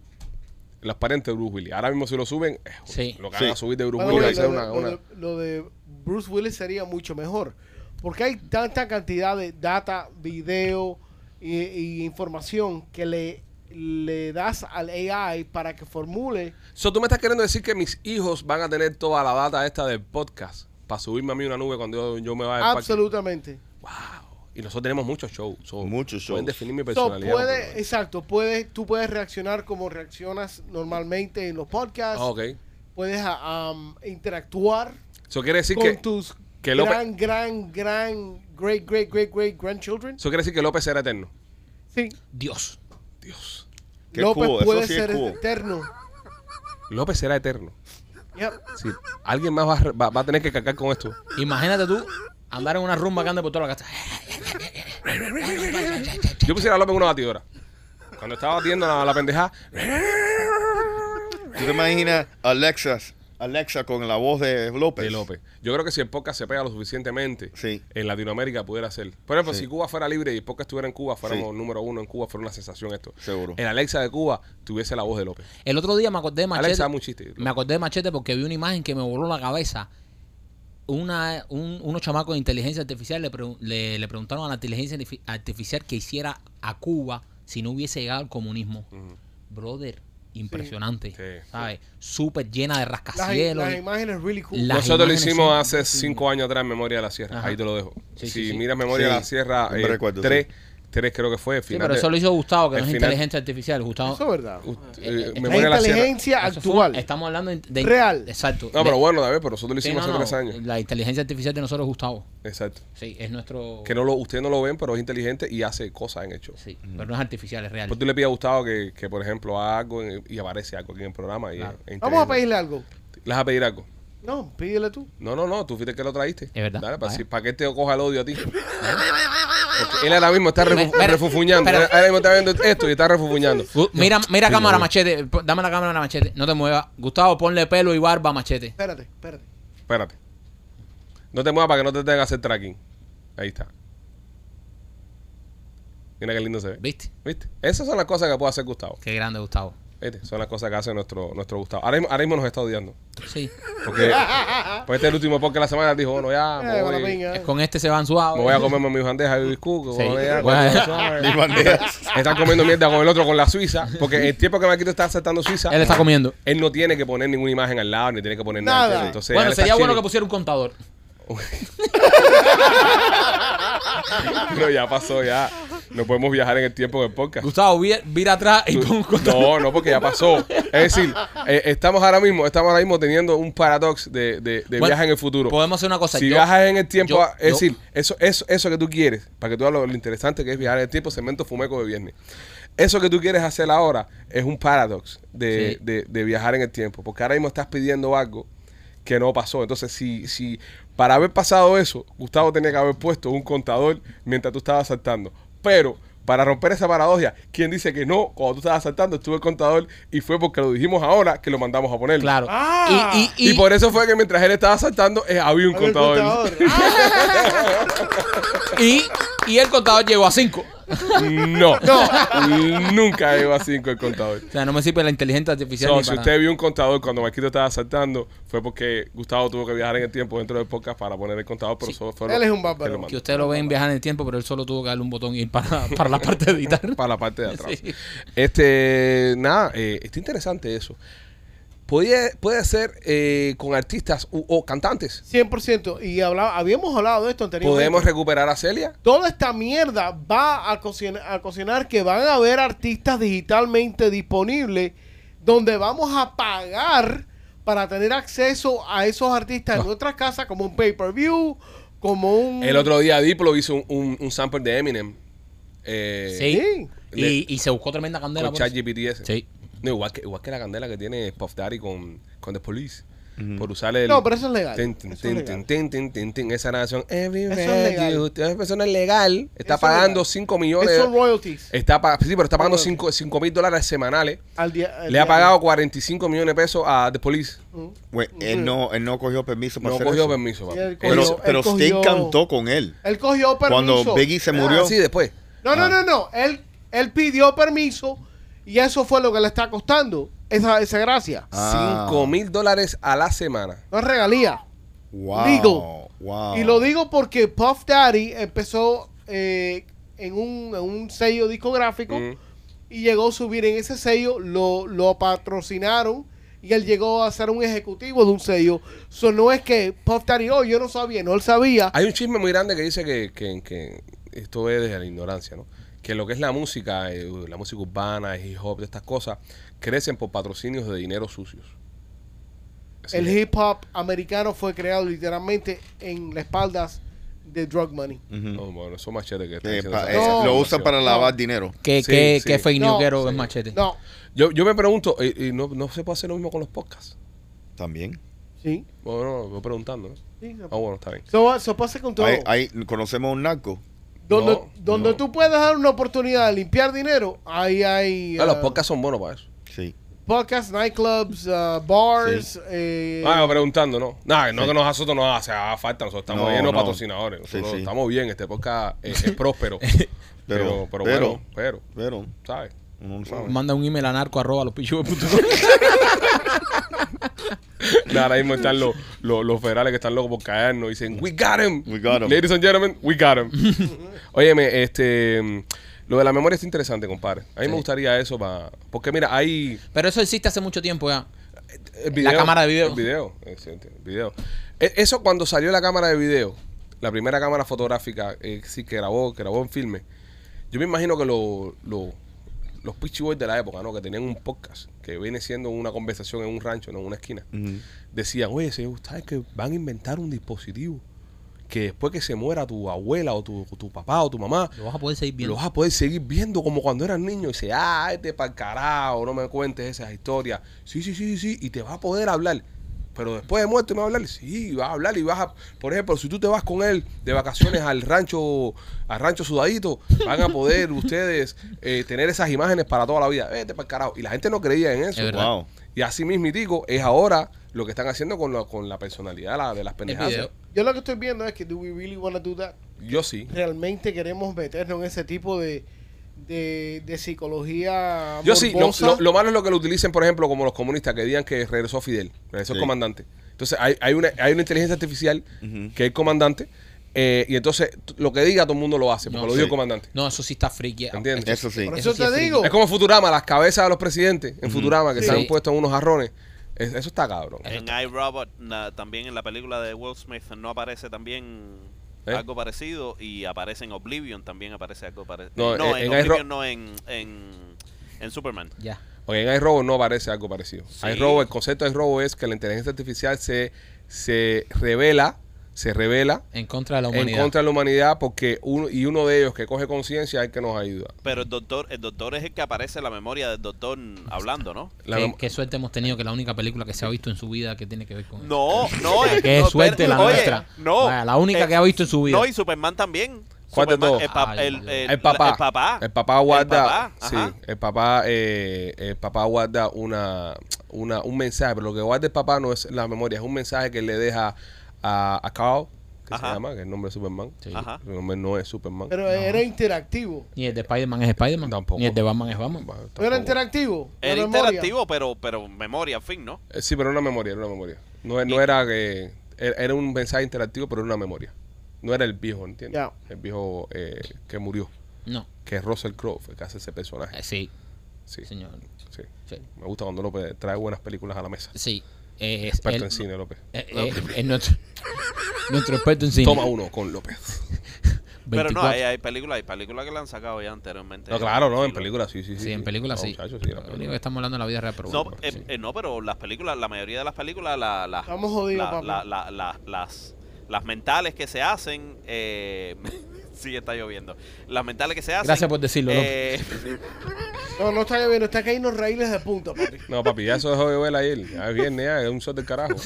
Los parientes de Bruce Willis. Ahora mismo si lo suben, eh, Sí. lo que Sí. van a subir de Bruce Willis way, va a lo, una... lo una- de- lo de Bruce Willis sería mucho mejor. Porque hay tanta cantidad de data, video y, y información que le, le das al AI para que formule. So, tú me estás queriendo decir que mis hijos van a tener toda la data esta del podcast para subirme a mí una nube cuando yo, yo me vaya? Absolutamente. Wow. Y nosotros tenemos muchos shows. so, Muchos Pueden shows. definir mi So, personalidad. puede, pero- exacto, puede, tú puedes reaccionar como reaccionas normalmente en los podcasts. Ah, ok. Puedes ah, um, interactuar Eso quiere decir con que, tus que López- gran, gran, gran, great, great, great, great grandchildren. eso quiere decir que López será eterno. Sí, Dios. Dios. Qué López cool, eso puede sí es ser cool. eterno. López será eterno. Yep. Sí. Alguien más va, a re- va- va a tener que cargar con esto. Imagínate tú andar en una rumba que ande por toda la casa. Yo pusiera a López en una batidora. Cuando estaba batiendo la, la pendejada, ¿Tú te imaginas Alexa, Alexa con la voz de López? de López. Yo creo que si el podcast se pega lo suficientemente, Sí. en Latinoamérica pudiera ser. Por ejemplo, Sí. si Cuba fuera libre y el podcast estuviera en Cuba, fuéramos Sí. número uno en Cuba, fuera una sensación esto. Seguro. En Alexa de Cuba tuviese la voz de López. El otro día me acordé de Machete. Alexa, muy chiste. Me acordé de Machete porque vi una imagen que me voló la cabeza. Una, un- unos chamacos de inteligencia artificial le, pregun- le, le preguntaron a la inteligencia artifi- artificial que hiciera a Cuba si no hubiese llegado el comunismo. Brother, impresionante. Sí, ¿Sabes? Súper llena de Las, rascacielos. las imágenes really cool. Las Nosotros lo hicimos son hace cinco años atrás en Memoria de la Sierra. Ajá. Ahí te lo dejo. Sí, si sí, sí. miras Memoria de la Sierra, yo me eh, recuerdo, tres, tres creo que fue. Sí, final pero de- eso lo hizo Gustavo, que no es final- inteligencia artificial. Gustavo. Eso es verdad. Uh, Eh, eh, eh, de La inteligencia fue- actual. estamos hablando de, de- Real. Exacto. No, pero bueno, David, pero nosotros lo sí, hicimos no, hace no, tres años. La inteligencia artificial de nosotros es Gustavo. Exacto. Sí, es nuestro. Que no lo, ustedes no lo ven, pero es inteligente y hace cosas en show. Sí, pero no es artificial, es real. Pues tú le pides a Gustavo que, que, por ejemplo, haga algo en- y aparece algo aquí en el programa. Y Claro. es Vamos a pedirle algo. ¿Le vas a pedir algo? No, pídele tú. No, no, no, tú fuiste que lo traíste. Es verdad. Dale, para, Vaya. si- para que te coja el odio a ti. Él ahora mismo está refu- refufuñando. ahora mismo está viendo esto y está refufuñando. Gu- mira, mira Sí, cámara, no. machete. Dame la cámara, machete. No te muevas. Gustavo, ponle pelo y barba, machete. Espérate, espérate. Espérate. No te muevas para que no te tengan que hacer tracking. Ahí está. Mira qué lindo se ve. ¿Viste? ¿Viste? Esas son las cosas que puede hacer Gustavo. Qué grande, Gustavo. ¿Viste? Son las cosas que hace nuestro, nuestro Gustavo. Ahora mismo, ahora mismo nos está odiando. Sí. Porque pues este es el último podcast de la semana. Dijo, bueno, ya me Eh, voy, venga. Con este se van suaves. me voy a comerme mis bandejas de biscuit. Sí. Mis bandejas. Están comiendo mierda con el otro, con la Suiza. Porque el tiempo que Marquito está aceptando Suiza, Él está comiendo. él no tiene que poner ninguna imagen al lado, ni tiene que poner Nada. nada. Entonces, bueno, él está sería bueno que chilling. pusiera un contador. No, ya pasó, ya. No podemos viajar en el tiempo del podcast. Gustavo, vi- vira atrás y contador. No, no, porque ya pasó. Es decir, eh, estamos ahora mismo, estamos ahora mismo teniendo un paradox de, de, de Bueno, viaje en el futuro. Podemos hacer una cosa. Si yo- viajas en el tiempo, yo- es yo- decir, eso, eso, eso que tú quieres, para que tú veas lo, interesante que es viajar en el tiempo, segmento fumeco de viernes. Eso que tú quieres hacer ahora es un paradox de, Sí. de- de viajar en el tiempo, porque ahora mismo estás pidiendo algo que no pasó. Entonces, si, si para haber pasado eso, Gustavo tenía que haber puesto un contador mientras tú estabas saltando. Pero para romper esa paradoja, ¿quién dice que no? Cuando tú estabas saltando estuvo el contador y fue porque lo dijimos ahora que lo mandamos a poner. Claro. Ah. y, y, Y, y- por eso fue que mientras él estaba saltando, eh, había un contador. contador. Ah, y, y el contador llegó a 5. No, nunca llegó a 5 el contador. O sea, no me sirve la inteligencia artificial. So, ni si para usted vio un contador cuando Marquito estaba saltando, fue porque Gustavo tuvo que viajar en el tiempo dentro del podcast para poner el contador, pero solo fue Él es un bárbaro. que Que usted lo ve en viajar en el tiempo, pero él solo tuvo que darle un botón y ir para, para la parte de editar. para la parte de atrás. Sí. Este, nada, eh, está interesante eso. Puede, puede ser eh, con artistas u- o cantantes. 100%. Y hablaba, habíamos hablado de esto anteriormente. ¿Podemos recuperar a Celia? Toda esta mierda va a cocinar, a cocinar que van a haber artistas digitalmente disponibles donde vamos a pagar para tener acceso a esos artistas en nuestras casas como un pay-per-view, como un... El otro día Diplo hizo un, un, un sample de Eminem. Eh, Sí. Sí. Y, y se buscó tremenda candela. Con por eso. ChatGPT ese. Sí. No, igual, que, igual que la candela que tiene Puff Daddy con, con The Police. Por usar el. No, pero eso es legal. Tin, tin, Eso es tin, legal. tin, tin, tin, tin, esa nación. Every Eso es legal. persona es legal. Está Eso es pagando legal. 5 millones. Son royalties. Está pa- sí, pero está pagando Royalties. 5 mil dólares semanales. Al día, al Le ha pagado 45 millones de pesos a The Police. Mm. Güey, él, no, él no cogió permiso para No hacer cogió eso. permiso, Sí, él Pero, cogió- pero él Sting cogió- cantó con él. Él cogió permiso. Cuando Biggie se Ah, murió. sí, después. No, no, Ah. no, no. Él, él pidió permiso y eso fue lo que le está costando. Esa, esa gracia. Ah. 5 mil dólares a la semana. No es regalía. Wow. Wow. Y lo digo porque Puff Daddy empezó eh, en, un, en un sello discográfico Mm. y llegó a subir en ese sello, lo, lo patrocinaron y él llegó a ser un ejecutivo de un sello. So, no es que Puff Daddy, oh, yo no sabía, no, él sabía. Hay un chisme muy grande que dice que, que, que esto es desde la ignorancia, ¿no? Que lo que es la música, eh, la música urbana, el hip hop, de estas cosas, crecen por patrocinios de dinero sucios. Así El hip hop americano fue creado literalmente en las espaldas de drug money. No, bueno, eso machete que pa- eh, No, lo usan para no. lavar dinero. ¿Qué, Sí, qué, sí. qué fake No, newsero sí. machete? No, Yo, yo me pregunto, eh, y no, no se puede hacer lo mismo con los podcasts. También. sí. Bueno, no, voy preguntando, ¿no? sí. Ah, bueno, está bien. So, so pasa con todo. Ahí, ahí conocemos a un narco. Donde No, donde no. tú puedes dar una oportunidad de limpiar dinero, ahí hay Ah, los uh, podcasts son buenos para eso. Sí. podcasts, nightclubs, uh, bars. eh, Ah, preguntando, ¿no? No, no que nos nosotros nos hace falta, nosotros estamos No, llenos de no. patrocinadores. Sí, Nosotros sí. estamos bien, este podcast es, es próspero. pero, Pero- pero, pero- bueno, pero, Pero ¿sabes? Uno no sabe. Manda un email a narco arroba los pichos Nada, ahora mismo están los, los, los federales que están locos por caernos. Dicen, we got him. We got him. Ladies and gentlemen, we got him. Óyeme, este... Lo de la memoria está interesante, compadre. A mí me gustaría eso para... Porque mira, hay... Pero eso existe hace mucho tiempo ya. el La cámara de video. El video, eh, el video. E- Eso cuando salió la cámara de video, la primera cámara fotográfica, eh, sí, que grabó, que grabó en filme, yo me imagino que lo- lo- los Pitchy Boys de la época, ¿no? Que tenían un podcast, que viene siendo una conversación en un rancho, ¿no? En una esquina. Decían, oye, señor, ¿sabes que van a inventar un dispositivo que después que se muera tu abuela o tu, tu papá o tu mamá, Lo vas a poder seguir viendo. lo vas a poder seguir viendo como cuando eras niño. Y dice, ah, este para carajo, no me cuentes esas historias. Sí, sí, sí, sí, y te va a poder hablar. Pero después de muerto me va a hablar. Sí, va a hablar y vas a. Por ejemplo, si tú te vas con él de vacaciones al rancho, al rancho sudadito, van a poder ustedes eh, tener esas imágenes para toda la vida. Vete para carajo. Y la gente no creía en eso. Es. Wow. Y así mismitico es ahora lo que están haciendo con, lo- con la personalidad la- de las El pendejadas. Yo lo que estoy viendo es que do we really want to do that? Yo sí. Realmente queremos meternos en ese tipo de de, de psicología Yo sí, lo, lo- lo malo es lo que lo utilicen, por ejemplo, como los comunistas que digan que regresó Fidel, regresó el Sí. comandante. Entonces hay, hay, una, hay una inteligencia artificial que es el comandante eh, y entonces lo que diga todo el mundo lo hace, porque No, lo dijo sí. el comandante. No, eso sí está friki. ¿Entiendes? Eso sí. Por Eso eso, sí es te friki. digo. Es como Futurama, las cabezas de los presidentes en Futurama que Sí. se han Sí. puesto en unos jarrones. Es- eso está cabrón. En iRobot, también en la película de Will Smith, no aparece también ¿Eh? algo parecido y aparece en Oblivion, también aparece algo parecido. No, No, en- en, en Oblivion iRo- no, en, en, en Superman. Ya. Oye, en iRobot no aparece algo parecido. Sí. iRobot, el concepto de iRobot es que la inteligencia artificial se, se revela, se revela En contra de la en humanidad. contra de la humanidad porque uno y uno de ellos que coge conciencia es el que nos ayuda. Pero el doctor, el doctor es el que aparece en la memoria del doctor hablando, ¿no? Qué, suerte hemos tenido que la única película que se ha visto en su vida que tiene que ver con eso. No, no. eh, Qué no, suerte la oye, nuestra. No. Vaya, la única eh, que ha visto en su vida. No, y Superman también. ¿Cuál de Superman, todos? El, pa- Ay, el, Dios. el- El papá. El papá. El papá guarda. El papá, sí, el papá, eh, el papá guarda una, una, un mensaje, pero lo que guarda el papá no es la memoria, es un mensaje que le deja a, a Carl, que Ajá. se llama, que es el nombre de Superman. Sí. Ajá. Su nombre no es Superman. Pero era interactivo. Ni el de Spider-Man es Spider-Man. Tampoco. Ni el de Batman es Batman. Bueno, ¿No era interactivo? Era interactivo, pero, pero memoria, en fin, ¿no? Eh, Sí, pero era una memoria, era una memoria. No, no era que. Era era un mensaje interactivo, pero era una memoria. No era el viejo, ¿entiendes? Ya. El viejo eh, que murió. No. Que es Russell Crowe, el que hace ese personaje. Eh, sí, Sí, señor. sí. Sí. Me gusta cuando López trae buenas películas a la mesa. Sí. Eh, es Experto él- en cine, López. eh, eh, es nuestro, nuestro experto en cine. Toma uno con López. Pero no, 24. hay, hay películas, hay películas que la han sacado ya anteriormente. No, claro, no, en Sí, películas sí, sí, sí. Sí, en películas sí. muchachos, sí, en Lo único que estamos hablando de la vida real, pero No, bueno, eh, sí. eh, no, pero las películas, la mayoría de las películas, la, la- Estamos jodidos, la- papi. la- la- la- las, las mentales que se hacen, eh, sí está lloviendo. Las mentales que se hacen. Gracias por decirlo, eh, No, no está lloviendo, está cayendo raíles de punta, papi. No, papi, ya eso dejó de ver ayer. Ya es viernes, ya, es un sol del carajo.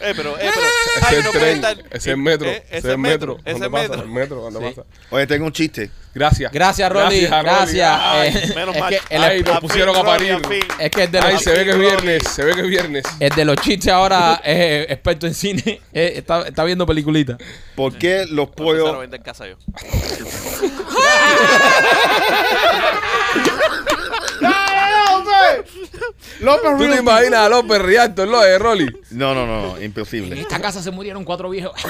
eh, pero, eh, pero, Ese ay, es no el puede tren, estar- es el metro, eh, ese ese es el metro. ese ¿Dónde es pasa? metro. El metro, ¿dónde Sí. pasa? Oye, tengo un chiste. Gracias. Gracias, Rolly. Rolly. Gracias. Ay, Eh, menos es mal. que el, Ay, nos pusieron a parir. Es que el de Ay, los, se ve que es viernes, se ve que es viernes. el de los chistes ahora es experto en cine. eh, está, está viendo peliculitas. ¿Por qué los pollos... en casa yo. ¡No, López! ¿Tú te imaginas a López Rialto, lo de Rolly? No, no, no, no, En imposible. esta casa se murieron cuatro viejos.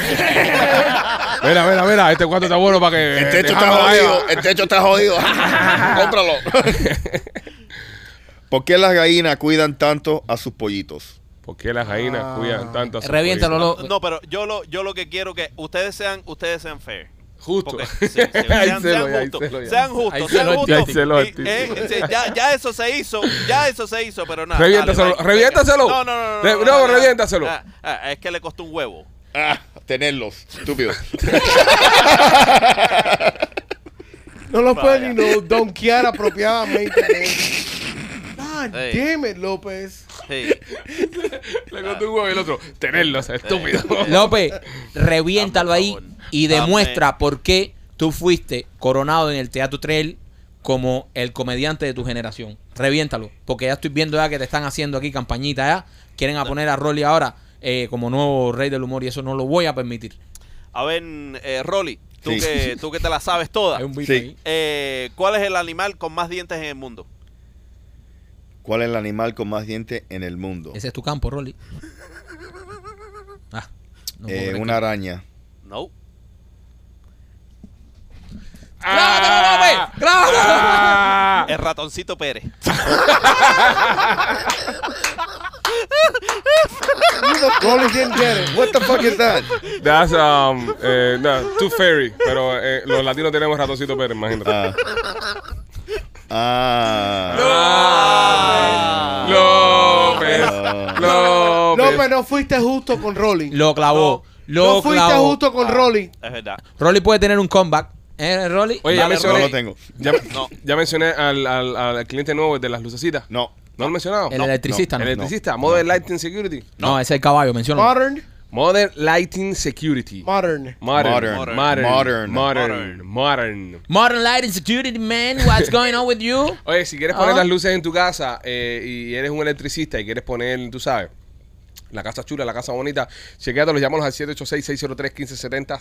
Mira, mira, mira, este cuarto está bueno para que. El techo dejamos está ahí, jodido, el techo está jodido. Cómpralo. ¿Por qué las gallinas cuidan tanto a sus pollitos? ¿Por qué las gallinas Ah. cuidan tanto a sus Reviéntalo, pollitos? lo- No, pero yo lo, yo lo que quiero que ustedes sean, ustedes sean fair. Justo. Sí, sí, sean, justos, sean justos, sean el justos. eh, ya, ya eso se hizo, ya eso se hizo, pero nada. Reviéntaselo, dale, reviéntaselo. No, no, no. Re- No, no, no, reviéntaselo. Ah, ah, es que le costó un huevo. Ah, tenerlos, estúpido. No lo Vaya. pueden ni no donkear apropiadamente. God Ey. damn it, López. Sí. Le un huevo y el otro, tenerlos, estúpido. López, reviéntalo ahí y Dame. demuestra por qué tú fuiste coronado en el Teatro Trail como el comediante de tu generación. Reviéntalo, porque ya estoy viendo ya que te están haciendo aquí campañita ya. Quieren a poner a Rolly ahora eh, como nuevo rey del humor y eso no lo voy a permitir. A ver, eh, Rolly, tú, Sí. que, tú que te la sabes toda. Hay un beat Sí. ahí. Eh, ¿Cuál es el animal con más dientes en el mundo? ¿Cuál es el animal con más dientes en el mundo? Ese es tu campo, Rolly. Ah, no Eh, una araña. No. ¡Grábatelo, López! ¡Grábatelo! Ah. El ratoncito Pérez. Rolly didn't get it. What the fuck is that? That's, um, eh, no, too fairy. Pero eh, los latinos tenemos ratoncito Pérez, imagínate. Ah. Ah. Ah. López. Ah. López. López, no fuiste justo con Rolly. Lo clavó. Lo No fuiste clavó. justo con Rolly. Es verdad. Rolly puede tener un comeback. ¿Eh, Rolly? Oye, ya Dale, mencioné, No lo tengo. Ya, No. ya mencioné al, al, al cliente nuevo de las lucecitas. No. ¿No lo he mencionado? El electricista, El no. electricista, Modern Lighting Security. No, ese es el caballo, menciona. Modern. Modern Lighting Security. Modern. Modern, Modern. modern, modern, Modern. modern, modern. Modern Lighting Security, man. What's going on with you? Oye, si quieres poner las luces en tu casa eh, y eres un electricista y quieres poner, tú sabes, la casa chula, la casa bonita, chequeate, los llámanos al 786-603-1570,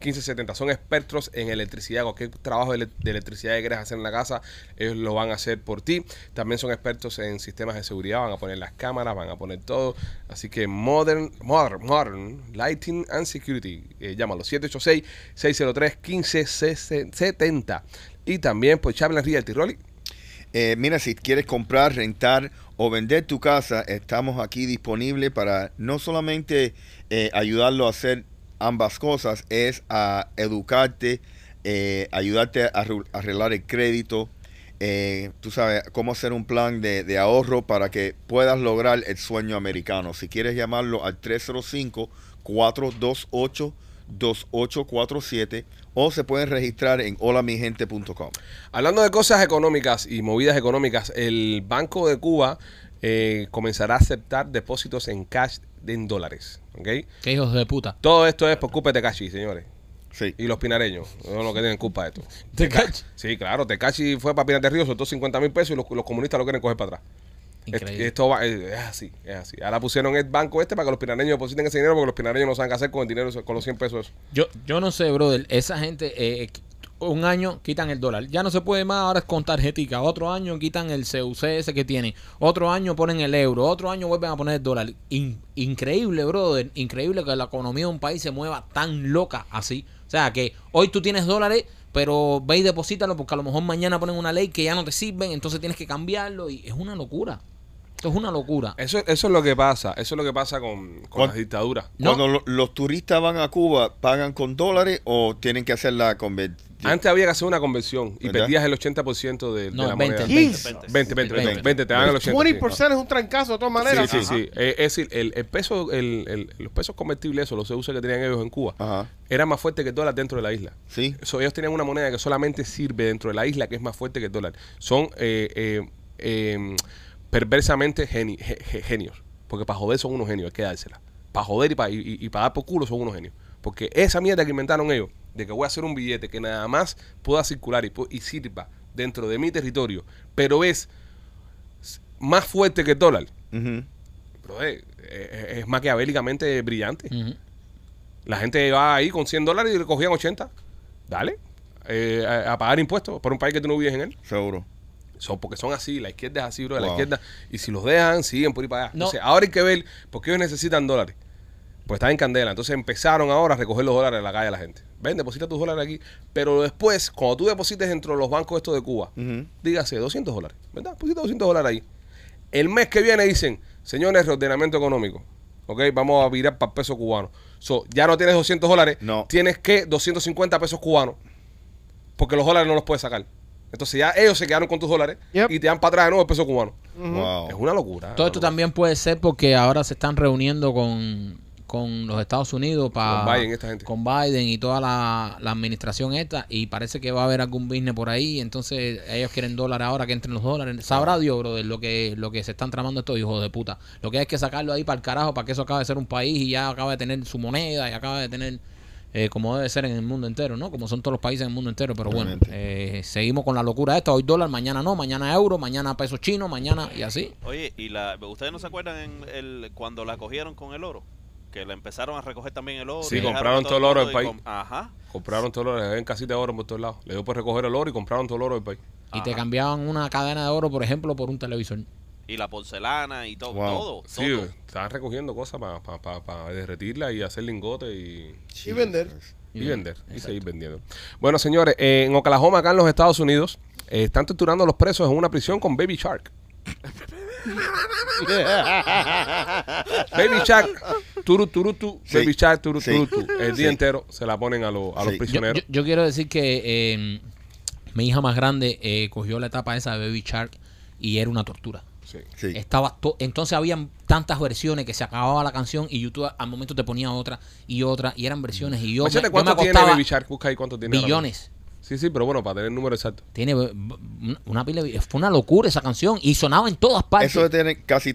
786-603-1570. Son expertos en electricidad, cualquier trabajo de electricidad que quieras hacer en la casa, ellos lo van a hacer por ti. También son expertos en sistemas de seguridad, van a poner las cámaras, van a poner todo. Así que Modern, Modern, Modern Lighting and Security, eh, llámalo 786-603-1570. Y también, pues, Chaplin Realty, Rolly. Eh, mira, si quieres comprar, rentar o vender tu casa, estamos aquí disponibles para no solamente eh, ayudarlo a hacer ambas cosas, es a educarte, eh, ayudarte a arreglar el crédito, eh, tú sabes, cómo hacer un plan de, de ahorro para que puedas lograr el sueño americano. Si quieres llamarlo al 305-428-2847 o se pueden registrar en holamigente.com. Hablando de cosas económicas y movidas económicas, el Banco de Cuba eh, comenzará a aceptar depósitos en cash en dólares. ¿ok? Qué hijos de puta. Todo esto es por culpa de Tecachi, señores. Sí. Y los pinareños, son los que tienen culpa de esto. ¿Te cachas? Sí, claro, Tecachi fue para Pinar del Río, soltó 50 mil pesos y los, los comunistas lo quieren coger para atrás. Increíble. Esto va- es, así, es así. Ahora pusieron el banco este para que los pinareños depositen ese dinero porque los pinareños no saben qué hacer con el dinero, con los 100 pesos. esos. Yo, yo no sé, brother. Esa gente, eh, un año quitan el dólar. Ya no se puede más, ahora es con tarjetica. Otro año quitan el CUC ese que tienen. Otro año ponen el euro. Otro año vuelven a poner el dólar. In- increíble, brother. Increíble que la economía de un país se mueva tan loca así. O sea, que hoy tú tienes dólares, pero ve y deposítalo porque a lo mejor mañana ponen una ley que ya no te sirven, entonces tienes que cambiarlo y es una locura. Esto es una locura. Eso, eso es lo que pasa, eso es lo que pasa con, con ¿Cuál- las dictaduras. No. Cuando lo- los turistas van a Cuba, ¿pagan con dólares o tienen que hacer la conversión? Antes había que hacer una conversión y ¿Verdad? perdías el 80% de, de No, la 20, moneda. 20. 20, 20, 20, 20. 20, te dan el 80. sí. 20% es un trancazo de todas maneras. Sí, sí, sí. Eh, es decir, el, el peso, el, el- los pesos convertibles, eso, los CUC que tenían ellos en Cuba, Ajá. era más fuerte que el dólar dentro de la isla. Sí. Eso, ellos tenían una moneda que solamente sirve dentro de la isla, que es más fuerte que el dólar. Son eh, eh, eh, perversamente geni- ge- ge- genios. Porque para joder son unos genios, hay que dársela. Para joder y para y, y para dar por culo son unos genios. Porque esa mierda que inventaron ellos, de que voy a hacer un billete que nada más pueda circular y, sirva dentro de mi territorio, pero es más fuerte que el dólar, Ujú. bro, eh, eh, es maquiavélicamente brillante. La gente va ahí con 100 dólares y le cogían 80. Dale. Eh, a, a pagar impuestos por un país que tú no vives en él. Seguro. Son, porque son así, la izquierda es así, bro, la Wow. izquierda. Y si los dejan, siguen por ahí para allá. No. Entonces, ahora hay que ver por qué ellos necesitan dólares. Pues están en candela. Entonces empezaron ahora a recoger los dólares de la calle a la gente. Ven, deposita tus dólares aquí. Pero después, cuando tú deposites dentro de los bancos estos de Cuba, Ujú. dígase 200 dólares, ¿verdad? Deposita 200 dólares ahí. El mes que viene dicen, señores, reordenamiento económico. Ok, vamos a virar para el peso cubano. So, ya no tienes 200 dólares, No. tienes que 250 pesos cubanos. Porque los dólares no los puedes sacar. Entonces ya ellos se quedaron con tus dólares Yep. y te dan para atrás de nuevo el peso cubano. Wow. Es una locura. Todo esto también puede ser porque ahora se están reuniendo con, con los Estados Unidos para Con Biden, esta gente. con Biden y toda la, la administración esta y parece que va a haber algún business por ahí entonces ellos quieren dólares ahora que entren los dólares sabrá Dios bro de lo que lo que se están tramando estos hijos de puta lo que hay que sacarlo ahí para el carajo para que eso acabe de ser un país y ya acabe de tener su moneda y acabe de tener eh, como debe ser en el mundo entero, ¿no? Como son todos los países en el mundo entero, pero bueno, eh, seguimos con la locura esta, hoy dólar, mañana no, mañana euro, mañana peso chino, mañana y así. Oye, y la, ¿ustedes no se acuerdan en el, cuando la cogieron con el oro? Que le empezaron a recoger también el oro. Sí, compraron todo el oro del y país. com- Ajá. Compraron todo el oro, le ven casita de oro por todos lados. Le dio por recoger el oro y compraron todo el oro del país. Y te cambiaban una cadena de oro, por ejemplo, por un televisor. Y la porcelana y todo. Wow. Todo. Sí, todo. estaban recogiendo cosas para derretirla y hacer lingotes y, Y vender. y vender. Y seguir vendiendo. Bueno, señores, eh, en Oklahoma, acá en los Estados Unidos, eh, están torturando a los presos en una prisión con Baby Shark. Baby Shark, turu, turu, tu, Sí. Baby Shark, turu, Sí. turu, tu. El día Sí. entero se la ponen a, los- a los. Yo, prisioneros. yo- yo quiero decir que eh, mi hija más grande eh, cogió la etapa esa de Baby Shark y era una tortura. Sí. Sí. Estaba to- entonces habían tantas versiones que se acababa la canción y YouTube al momento te ponía otra y otra y eran versiones y yo me, yo me ¿cuánto tiene acostaba Baby Shark? Busca ahí cuánto tiene. billones. Sí, sí, pero bueno, para tener el número exacto. Tiene una pila de- fue una locura esa canción y sonaba en todas partes. Eso tener casi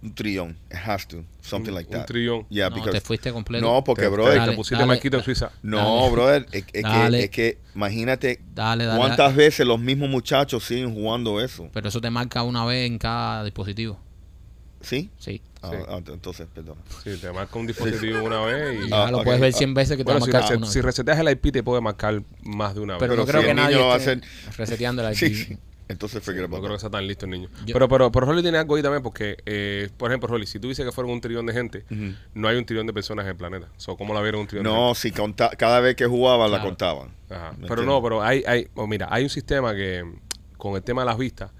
Un trillón. It has to. Something Un- like un that. trillón. Yeah, no, because- te fuiste completo. no, porque, Te- brother. te, Dale, te pusiste dale, marquito en dale. Suiza. no, Dale. brother. Es, es que, es que, imagínate Dale, dale. cuántas dale. veces los mismos muchachos siguen jugando eso. Pero eso te marca una vez en cada dispositivo. ¿Sí? Sí. Ah, Sí. ah, entonces, perdón. Sí, te marca un dispositivo una vez y... Ya Ah, lo ok. puedes ver Ah. 100 veces que te Bueno, va a si, marcar si reseteas el IP te puede marcar más de una vez. Pero, Pero no creo si que el nadie va a esté reseteando Sí, IP. sí. Entonces, forget no about creo que sea tan listo el niño. Yo- pero, pero, pero Rolly tiene algo ahí también porque, eh, por ejemplo, Rolly, si tú dices que fueron un trillón de gente, Ujú. no hay un trillón de personas en el planeta. So, ¿Cómo la vieron un trillón de No, si conta- cada vez que jugaban la Claro. contaban. Ajá. ¿Me Pero entiendes? no, pero hay, hay, oh, mira, hay un sistema que, con el tema de las vistas,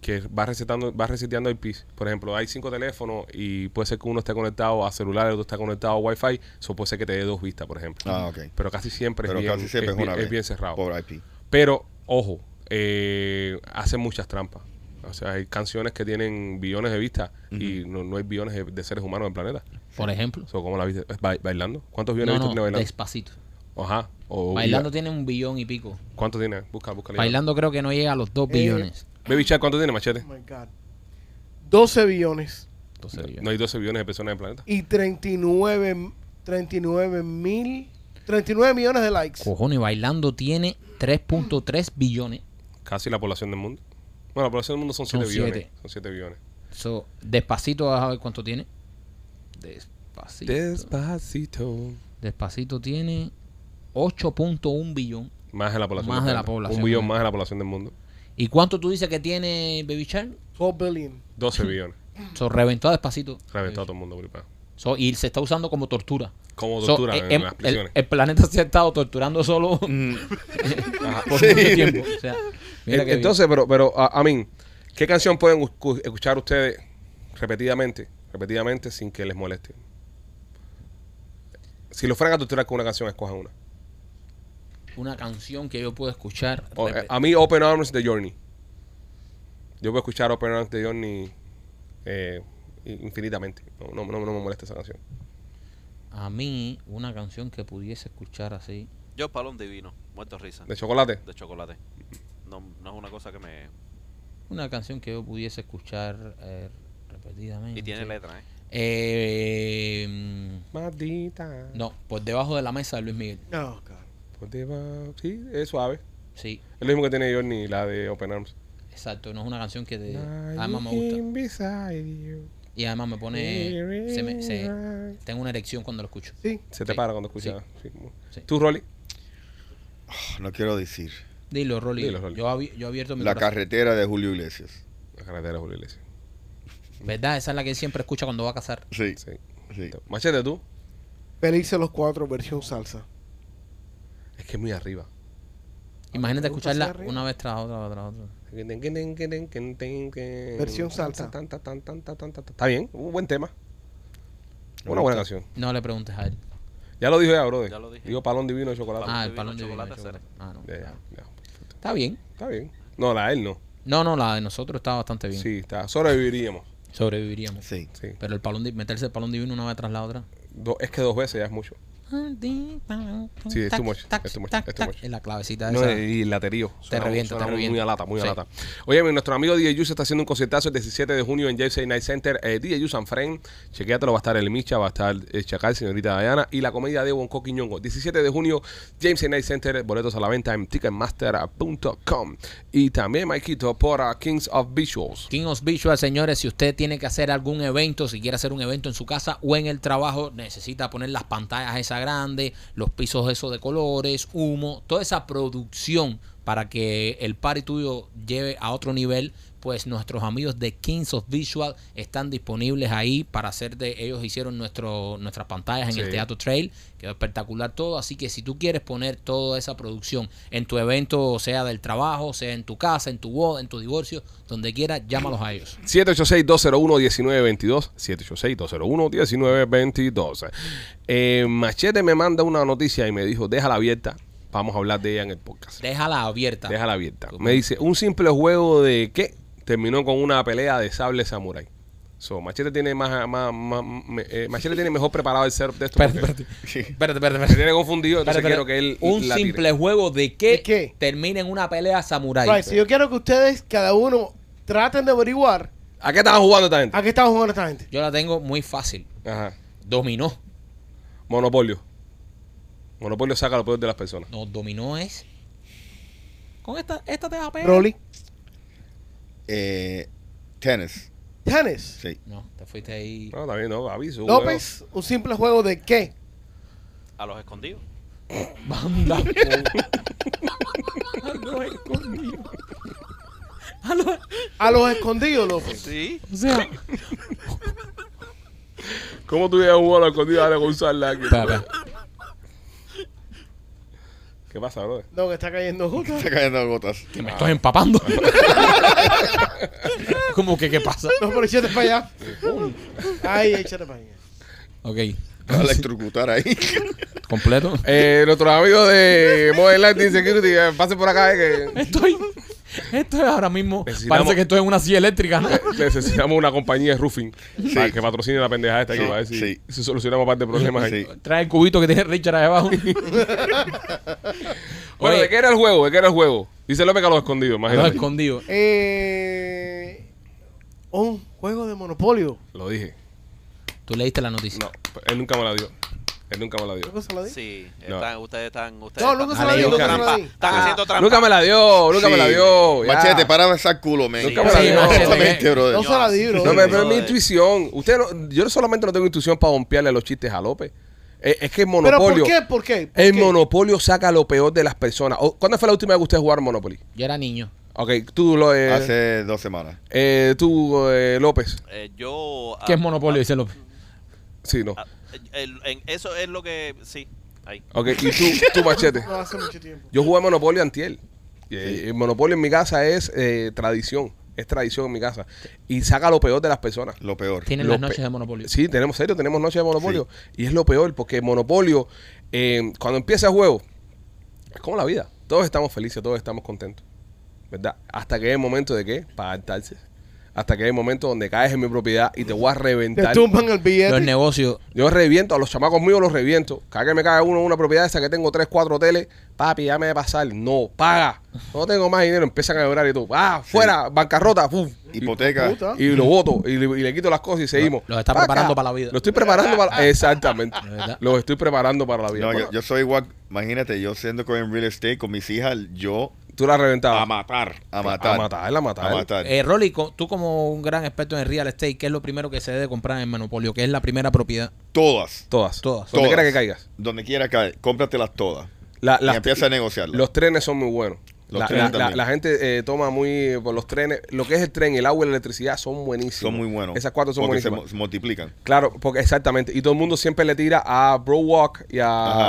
que va resetando, va reseteando IPs. Por ejemplo, hay cinco teléfonos y puede ser que uno esté conectado a celular, el otro está conectado a Wi-Fi, eso puede ser que te dé dos vistas, por ejemplo. Ah, ok. Pero casi siempre, Pero es, bien, casi siempre es es bien- una es vez. bien cerrado. Por IP. Pero, ojo, eh, hacen muchas trampas. O sea, hay canciones que tienen billones de vistas y no, no hay billones de, de seres humanos en el planeta. Por ejemplo. So, ¿Cómo la viste? Ba- ¿Bailando? ¿Cuántos billones No, de vistas no, tiene bailando? despacito. Ajá. O, Bailando tiene un billón y pico. ¿Cuánto tiene? Busca, busca. Bailando creo que no llega a los 2 Eh, billones. Baby Shark, ¿cuánto tiene, Machete? Oh my God. 12 billones Entonces, No, billones. no hay 12 billones de personas en el planeta. y 39, 39 mil, 39 millones de likes. Cojones, bailando tiene 3.3 billones. Casi la población del mundo. Bueno, la población del mundo son Son 7 billones. siete. Son 7 billones. So, despacito, vas a ver cuánto tiene. Despacito. Despacito. Despacito tiene 8.1 billón. Más de la población. Más de la población, Un billón más de la población del mundo. ¿Y cuánto tú dices que tiene Baby Shark? 12 billion. 12 billones. So, reventó a despacito. Reventó a todo el mundo. gripado. So, y se está usando como tortura. Como tortura eh, en em- las el, prisiones. el planeta se ha estado torturando solo Ajá. por mucho tiempo. O sea, mira que Entonces, pero, pero, a, mí, ¿qué canción pueden escu- escuchar ustedes repetidamente, repetidamente sin que les moleste? Si lo fueran a torturar con una canción, escojan una. una canción que yo puedo escuchar. Eh, a mí, Open Arms de Journey. Yo puedo escuchar Open Arms de Journey eh, infinitamente. No, no, no- no me molesta esa canción. a mí, una canción que pudiese escuchar así. Yo, palón divino, muerto risa, ¿De chocolate? de chocolate. No, no es una cosa que me... Una canción que yo pudiese escuchar eh, repetidamente. Y tiene letra, ¿eh? Eh, Maldita. no, por debajo de la mesa de Luis Miguel. Oh, God. Por debajo- Sí, es suave. Sí, Es lo mismo que tiene Journey, la de Open Arms. exacto. No es una canción que de- además me gusta. Y además me pone. Se me, se- tengo una erección cuando lo escucho. Sí. Se te Sí. para cuando escuchas. sí. Sí. ¿Tú, Rolly? No quiero decir. Dilo, Rolly. Dilo, Rolly. Yo, abi- yo abierto mi La corazón. carretera de Julio Iglesias. La carretera de Julio Iglesias. ¿Verdad? Esa es la que él siempre escucha cuando va a casar. Sí. Sí. sí. Machete, ¿tú? Felices los cuatro, versión salsa. Es que es muy arriba. Imagínate ¿Te gusta escucharla una vez tras otra, tras otra. Versión salsa. Está bien, un buen tema. Una buena canción. No le preguntes a él. Ya lo dijo ya, brother. Ya lo dije. Digo palón divino de chocolate. Ah, el divino, palón de chocolate. Ah, no. Está bien. Está bien. No, la de él no. No, no, la de nosotros está bastante bien. Sí, está. Sobreviviríamos. Sobreviviríamos. Sí. Sí. Pero el palón meterse el palón divino una vez tras la otra. Do- es que dos veces ya es mucho. Sí, es too much, es too much, es too much. Es la clavecita No, esa. y el laterío. Te revienta, suena te muy- revienta. A lata, muy a Sí. lata. Oye, mi- nuestro amigo DJ Yus está haciendo un conciertazo el 17 de junio en JC Night Center. Eh, DJ Yus and Friend. Chequéatelo, va a estar el Micha, va a estar el Chacal, señorita Diana y la comedia de Bonco Quiñongo. 17 de junio, James Night Center. Boletos a la venta en ticketmaster.com. Y también, Maikito, por uh, Kings of Visuals. King of Visual, señores, si usted tiene que hacer algún evento, si quiere hacer un evento en su casa o en el trabajo, necesita poner las pantallas esas grandes, los pisos esos de colores, humo, toda esa producción para que el party tuyo lleve a otro nivel, pues nuestros amigos de Kings of Visual están disponibles ahí para hacer de ellos hicieron nuestro nuestras pantallas en Sí. el Teatro Trail, quedó espectacular todo, así que si tú quieres poner toda esa producción en tu evento, sea del trabajo, sea en tu casa, en tu boda, en tu divorcio, donde quieras, llámalos a ellos. 786-201-1922. 786-201-1922. Eh, Machete me manda una noticia y me dijo, déjala abierta. Vamos a hablar de ella en el podcast. Déjala abierta. Déjala abierta. Me dice, un simple juego de qué terminó con una pelea de sable samurai. So, Machete tiene más, más, más- me- eh, Machete tiene mejor preparado el setup de esto. Espérate, espérate. Espérate, espérate. tiene confundido, entonces Espérate, quiero que él. Un la tire. simple juego de que ¿De qué? termina en una pelea samurai. Right, so yo quiero que ustedes, cada uno, traten de averiguar ¿A qué estaban jugando esta gente? ¿A qué estaba jugando esta gente? Yo la tengo muy fácil. Ajá. Dominó. Monopolio. Monopolio saca lo peor de las personas. No, dominó es. Con esta, esta te va a pegar. Broly. Eh, tenis. Tenis. Sí. No, te fuiste ahí. No, también no, aviso. López, un simple juego de qué? A los escondidos. Banda. A los escondidos. A los- A los escondidos, López. Sí. O sea. ¿Cómo tú ibas a jugar a la escondida González aquí? Espera, espera. ¿Qué pasa, bro? No, que está cayendo justo. Está cayendo gotas. Que me estoy empapando. ¿Cómo que qué pasa? No, pero échate para allá. Ay, échate para allá. Ok. Va a electrocutar ahí. Completo. Eh, nuestros amigos de Modern Lighting Security, eh, pasen por acá, eh, que Estoy. Esto es ahora mismo. Parece que estoy en una silla eléctrica. ¿no? necesitamos una compañía de roofing para que patrocine la pendejada esta aquí, Sí, para ver si, sí. si solucionamos parte de problemas ahí. Trae el cubito que tiene Richard ahí abajo. Bueno, Oye, ¿de qué era el juego? ¿De qué era el juego? Dice López que a los escondidos, los imagínate. escondidos. Eh, un juego de Monopolio. Lo dije. Tú leíste la noticia. No, él nunca me la dio. Él nunca me la dio. ¿Nunca se lo di? Sí. No. Están, ustedes están. Ustedes No, están- nunca se la di, haciendo nunca se la trampa. di. Están Ah, haciendo trampa. Nunca me la dio, nunca me la dio. ya. Machete, para besar culo, men. Nunca me la Sí, dio. machete. Exactamente, brother. No se la di, bro. No, pero, pero es mi intuición. Usted no- yo solamente no tengo intuición para bompearle los chistes a López. Es, es que el ¿Pero monopolio. por qué? ¿Por qué? ¿Por El qué? monopolio saca lo peor de las personas. O- ¿Cuándo fue la última vez que usted jugó Monopoly? Yo era niño. Ok, tú, lo, eh, Hace dos semanas. eh, tú eh, López. Eh, yo. ¿Qué ah, es monopolio? Dice López. Sí, no. El- en- eso es lo que. Sí. Ahí. Ok, y tú, tú Machete. No, hace mucho tiempo. Yo jugué Monopolio antier. Y, eh, El Monopolio en mi casa es eh, tradición. Es tradición en mi casa. Y saca lo peor de las personas. Lo peor. Tienen Lo las pe- noches de monopolio. Sí, tenemos serio, tenemos noche de Monopolio. Y es lo peor, porque Monopolio, eh, cuando empieza el juego, es como la vida. Todos estamos felices, todos estamos contentos. ¿Verdad? Hasta que es el momento de qué? Para adaptarse. Hasta que es el momento donde caes en mi propiedad y te voy a Te reventar. tumban el billete. Los negocios. Yo reviento, a los chamacos míos los reviento. Cada que me cae uno en una propiedad esa que tengo tres, cuatro hoteles, papi, ya me de pasar. No, paga. No tengo más dinero. Empiezan a llorar y todo. Ah, fuera, bancarrota. puf. Hipoteca. Puta. Y lo voto y le, y le quito las cosas y seguimos. los está Pa' preparando para la vida. Lo estoy preparando para Exactamente. Los estoy preparando para la vida. No, yo, yo soy igual. Imagínate, yo siendo con en real estate con mis hijas, yo Tú la reventabas. a matar. A matar. A matar, a matar. A matar. Eh, Rolly, tú como un gran experto en real estate, ¿qué es lo primero que se debe comprar en monopolio? ¿Qué es la primera propiedad? Todas. Todas. Todas. Donde quiera que caigas. Donde quiera caer. Cómpratelas todas. La- y empieza a negociarlas. Los trenes son muy buenos. La, trenes la- la- también. la gente eh, toma muy por los trenes. Lo que es el tren, el agua y la electricidad son buenísimos. son muy buenos. Esas cuatro son porque se, buenísimas. mu- se multiplican. Claro, porque exactamente. Y todo el mundo siempre le tira a Browalk y a,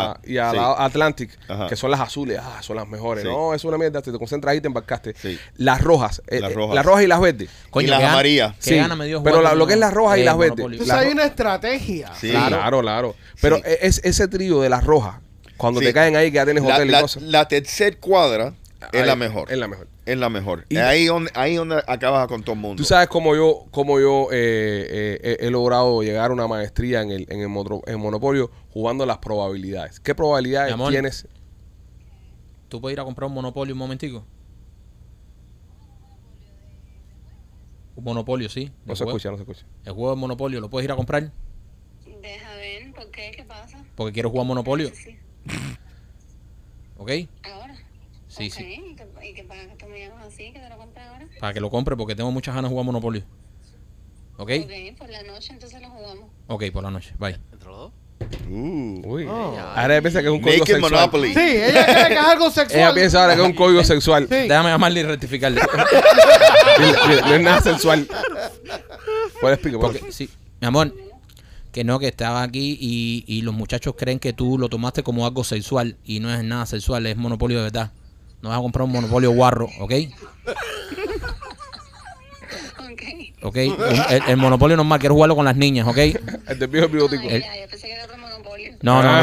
Ajá, y a sí. la Atlantic, Ajá. que son las azules. Ah, son las mejores. Sí. No, es una mierda. Te, te concentras ahí y te embarcaste. Sí. Las rojas. eh, Las eh, rojas. las rojas y las verdes. Coño, Y las amarillas. Sí, gana me dio pero la- lo que es las rojas y las verdes. Entonces La hay una estrategia. Sí. Claro, claro. claro. Pero Sí. es ese trío de las rojas, cuando Sí. te caen ahí que ya tienes La, hotel y la- cosas. la tercer cuadra es ahí, la mejor. Es la mejor. Es la mejor. Y- ahí donde ahí donde acabas con todo el mundo. Tú sabes cómo yo, cómo yo eh, eh, he- he logrado llegar a una maestría en el, en el, en Monopolio jugando las probabilidades. ¿Qué probabilidades amor. tienes? ¿Tú puedes ir a comprar un monopolio un momentico? Un monopolio, sí. No se juego- escucha, no se escucha. El juego de monopolio, ¿lo puedes ir a comprar? Deja ver, ¿por qué? ¿Qué pasa? Porque quiero jugar monopolio. Sí. ¿Ok? ¿Ahora? Sí, Ok, sí. ¿Y qué, y qué pasa que tú me llamas así? ¿Que te lo compres ahora? Para que lo compre porque tengo muchas ganas de jugar monopolio. ¿Ok? Ok, por la noche entonces lo jugamos. Ok, por la noche. Bye. ¿Entre los dos? Uh, Uy. Oh. Ahora ella piensa que es un código Naked sexual. Monopoly. Sí, ella cree que es algo sexual. Ella piensa ahora que es un código sexual. Sí. Déjame llamarle y rectificarle. No es nada sensual. ¿Puedes explicar? Porque, sí, mi amor, que no, que estaba aquí y, y los muchachos creen que tú lo tomaste como algo sexual y no es nada sexual, es monopolio de verdad. No vas a comprar un monopolio guarro, ¿ok? Ok. El, el monopolio normal, quiero jugarlo con las niñas, ¿ok? El del viejo bigotico. Ay, ya, yo pensé que era otro monopolio. No, no, no.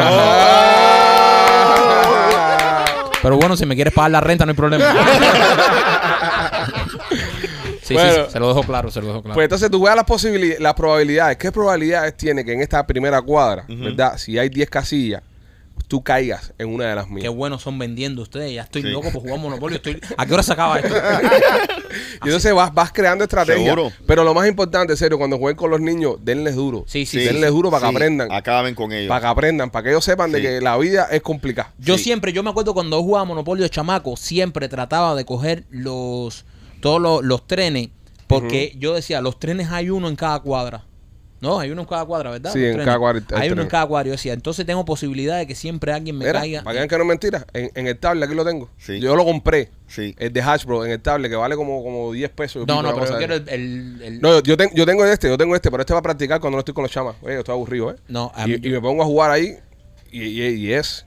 Ah. Pero bueno, si me quieres pagar la renta, no hay problema. Sí, sí, Bueno. sí, se lo dejo claro, se lo dejo claro. Pues entonces tú juegas las posibilidades, las probabilidades. ¿Qué probabilidades tiene que en esta primera cuadra, verdad? Si hay 10 casillas, tú caigas en una de las Qué mías. buenos son vendiendo ustedes. Ya estoy Sí. loco por jugar Monopolio. Estoy... ¿A qué hora se acaba esto? Y entonces vas, vas creando estrategias. Seguro. Pero lo más importante, en serio, cuando jueguen con los niños, denles duro. Sí, sí, Sí, denles duro para sí, que aprendan. Acaben con ellos. Para que aprendan, para que ellos sepan de que la vida es complicada. Yo Sí. siempre, yo me acuerdo cuando yo jugaba Monopolio de chamaco, siempre trataba de coger los todos los, los trenes, porque yo decía, los trenes hay uno en cada cuadra. No, hay uno en cada cuadra, ¿verdad? Sí, en cada cuadra hay Hay uno en cada cuadra. Yo decía, entonces tengo posibilidad de que siempre alguien me caiga. para que no es mentira, en, en el tablet aquí lo tengo. Sí. Yo lo compré. Sí. El de Hasbro en el tablet que vale como, como 10 pesos. No, no, pero yo quiero el... el- el- No, yo, yo, ten- yo tengo este, yo tengo este, pero este va a practicar cuando no estoy con los chamas. Oye, yo estoy aburrido, ¿eh? No, a y, mí- y me pongo a jugar ahí y, y, y es.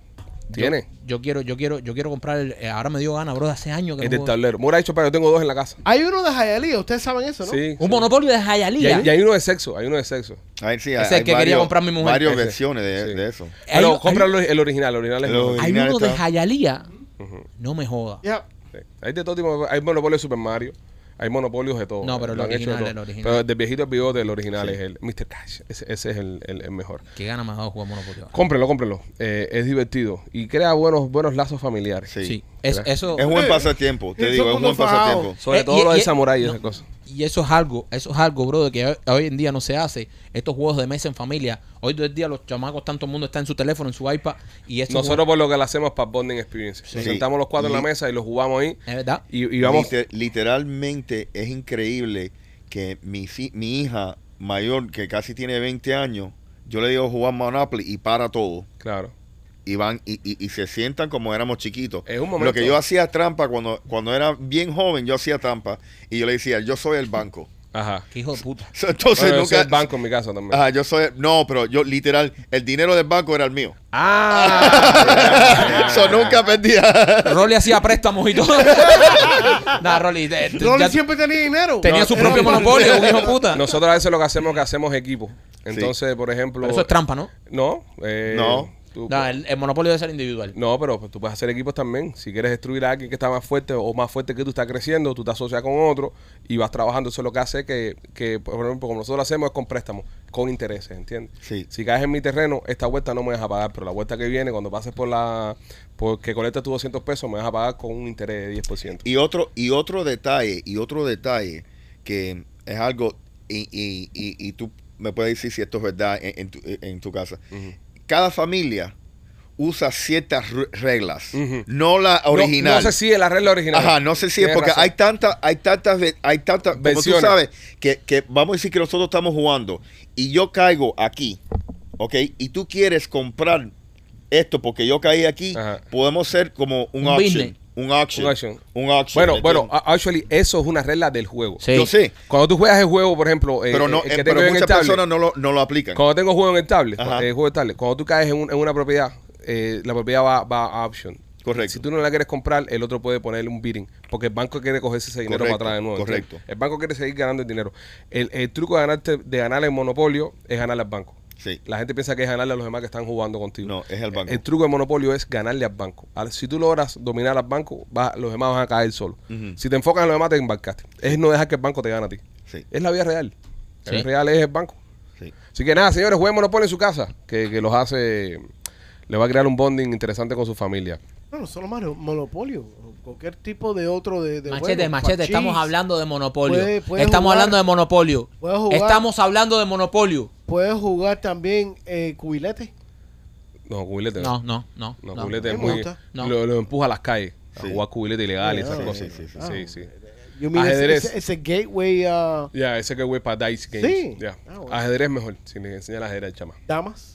Tiene. Yo, yo quiero, yo quiero, yo quiero comprar el, eh, ahora me dio gana, bro, de hace años que Es no del juego. tablero. Mora ha dicho, pero yo tengo dos en la casa. Hay uno de Hialeah, ustedes saben eso, ¿no? Sí. Un sí. monopolio de Y hay, y hay uno de sexo, hay uno de sexo. A ver, sí, Ese hay- es el hay que quería comprar mi mujer. Varias Ese. versiones de, Sí. de eso. Hay Pero un- compra hay- el, el original, el original es El mejor. original. Hay uno de está-. Ujú. No me joda. Ya. Sí. Hay de todo tipo. Hay monopolios de Super Mario. Hay monopolios de todo. No, pero el de original, el original. Pero del viejito el bigote, el original Sí. es el Mr. Cash. Ese, ese es el, el- el mejor. Qué gana ha dado jugar monopolio. Cómprenlo, cómprenlo. Eh, es divertido. Y crea buenos, buenos lazos familiares. Sí. Sí, es, eso. Es un buen Eh, pasatiempo, te digo, es un buen pasatiempo. Sobre Eh, todo y- lo y- samurai y no, esas cosas. Y eso es algo, eso es algo, bro, de que hoy, hoy en día no se hace. Estos juegos de mesa en familia, hoy en día los chamacos, tanto el mundo está en su teléfono, en su iPad, y Nosotros juegos- por lo que lo hacemos para Bonding Experience. Nos sentamos los cuatro en la mesa y los jugamos ahí. es verdad. Y, y vamos. Liter- literalmente es increíble que mi, mi hija mayor, que casi tiene 20 años, yo le digo jugar Monopoly y para todo. Claro. Y van y, y- y se sientan como éramos chiquitos. Es un momento. Lo que yo hacía trampa cuando, cuando era bien joven, yo hacía trampa y yo le decía, yo soy el banco. Ajá. Qué hijo de puta. Entonces Bueno, yo soy nunca... el banco en mi casa también. Ajá, yo soy... No, pero yo literal, el dinero del banco era el mío. Ah. Eso nunca perdía. Rolly hacía préstamos y todo. Nah, Rolly, Rolly ya siempre tenía dinero. tenía No, su propio monopolio, un hijo de puta. Nosotros a veces lo que hacemos es que hacemos equipo. Entonces, por ejemplo. Pero eso es trampa, ¿no? No. eh, No. Tú- No, el, el monopolio debe ser individual. No, pero pues, tú puedes hacer equipos también. Si quieres destruir a alguien que está más fuerte o más fuerte que tú, está creciendo, tú te asocias con otro y vas trabajando. Eso es lo que hace que, que, por ejemplo, como nosotros lo hacemos es con préstamos, con intereses, ¿entiendes? Sí. Si caes en mi terreno, esta vuelta no me vas a pagar, pero la vuelta que viene, cuando pases por la... Porque colectas tus 200 pesos, me vas a pagar con un interés de 10%. Y otro, y otro detalle, y otro detalle que es algo, y, y, y, y tú me puedes decir si esto es verdad en, en tu, en tu casa. Cada familia usa ciertas re- reglas, no la original. No, sé si es la regla original. Ajá, no sé si es porque razón. hay tantas, hay tantas, hay tantas, como tú sabes, que, que vamos a decir que nosotros estamos jugando y yo caigo aquí, ¿ok? Y tú quieres comprar esto porque yo caí aquí, Ajá. podemos ser como un, Un business. Un auction, Un auction. un auction. Bueno, ¿me bueno, actually, eso es una regla del juego. Sí. yo sé, Cuando tú juegas el juego, por ejemplo, eh, pero no, el eh, que pero el muchas tablet, personas no lo, no lo aplican. Cuando tengo juego en el tablet, eh, juego de tablet, cuando tú caes en, un- en una propiedad, eh, la propiedad va, va a option. Correcto. Si tú no la quieres comprar, el otro puede ponerle un bidding, porque el banco quiere cogerse ese dinero Correcto, para atrás de nuevo. correcto. El banco quiere seguir ganando el dinero. El, el truco de ganarte, de ganar el monopolio es ganarle al banco. Sí, La gente piensa que es ganarle a los demás que están jugando contigo. no, es el banco. El truco del monopolio es ganarle al banco. Al- si tú logras dominar al banco, va- los demás van a caer solos. Si te enfocas en los demás, te embarcaste. Es no dejar que el banco te gane a ti. Sí, Es la vida real. La real es el banco. sí. Así que nada, señores, jueguen Monopoly en su casa, que, que los hace, le va a crear un bonding interesante con su familia. No, no solo Mario, Monopolio. Cualquier tipo de otro de, de Machete, juego, machete, estamos hablando de monopolio. Puede- puede estamos jugar- hablando de monopolio. puede jugar- Estamos hablando de monopolio. Puedes jugar también eh, cubilete. No, cubilete. No, no, no. No, no. cubilete es muy. No. Lo, lo empuja a las calles. A jugar cubilete ilegal y esas sí, cosas. sí, sí, sí. sí. sí. Yo mira, Ajedrez. ese, ese gateway uh, Ya, ese güey para Dice Games. Sí. Ya. Ah, bueno. Ajedrez mejor, si le enseña el ajedrez, chama. damas.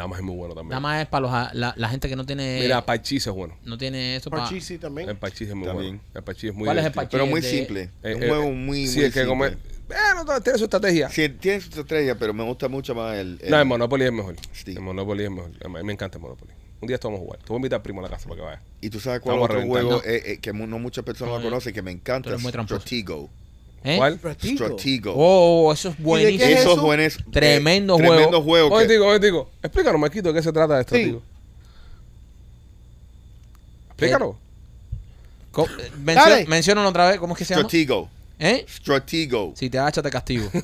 Damas es muy bueno también. Nada más es para los, a- la, la gente que no tiene. Mira, Parchís es bueno. no tiene eso para. Parchís sí también. El Parchís es muy También. bueno. El Parchís es muy ¿Cuál es el. Parchís? Pero muy de- simple. Eh, es un eh, juego muy, sí, muy es que como es- simple. Bueno, todo tiene su estrategia. Sí, tiene su estrella, pero me gusta mucho más el... el- No, el Monopoly es mejor. Sí. El Monopoly es mejor. A mí me encanta el Monopoly. Un día esto vamos a jugar. Te voy a invitar al primo a la casa para que vaya. Y tú sabes cuál a otro juego No. eh, eh, que no muchas personas No, lo conocen, que me encanta, eres muy tramposo. Stratego. ¿Eh? ¿Cuál? Stratego. Stratego. Oh, eso es buenísimo. es Esos eso? buenos... Tremendo juego. Tremendo juego. Oye, que- digo, oye, digo. Explícanos, Marquito, de qué se trata esto, Sí. tío. Explícanos. Co- eh, mencio- otra vez. ¿Cómo es que se llama? Stratego. ¿Eh? Stratego. Si te agachas, te castigo.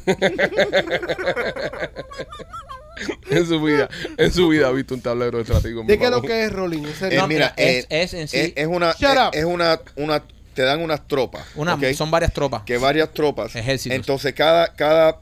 en su vida, en su vida ha visto un tablero de estratégico. ¿De qué es lo que es Rolling? En serio. Eh, No, mira, es- eh, es en sí- es, es una, Shut es, up. es una, una, te dan unas tropas, Una. Son varias tropas. que varias tropas. Ejércitos. Entonces cada, cada,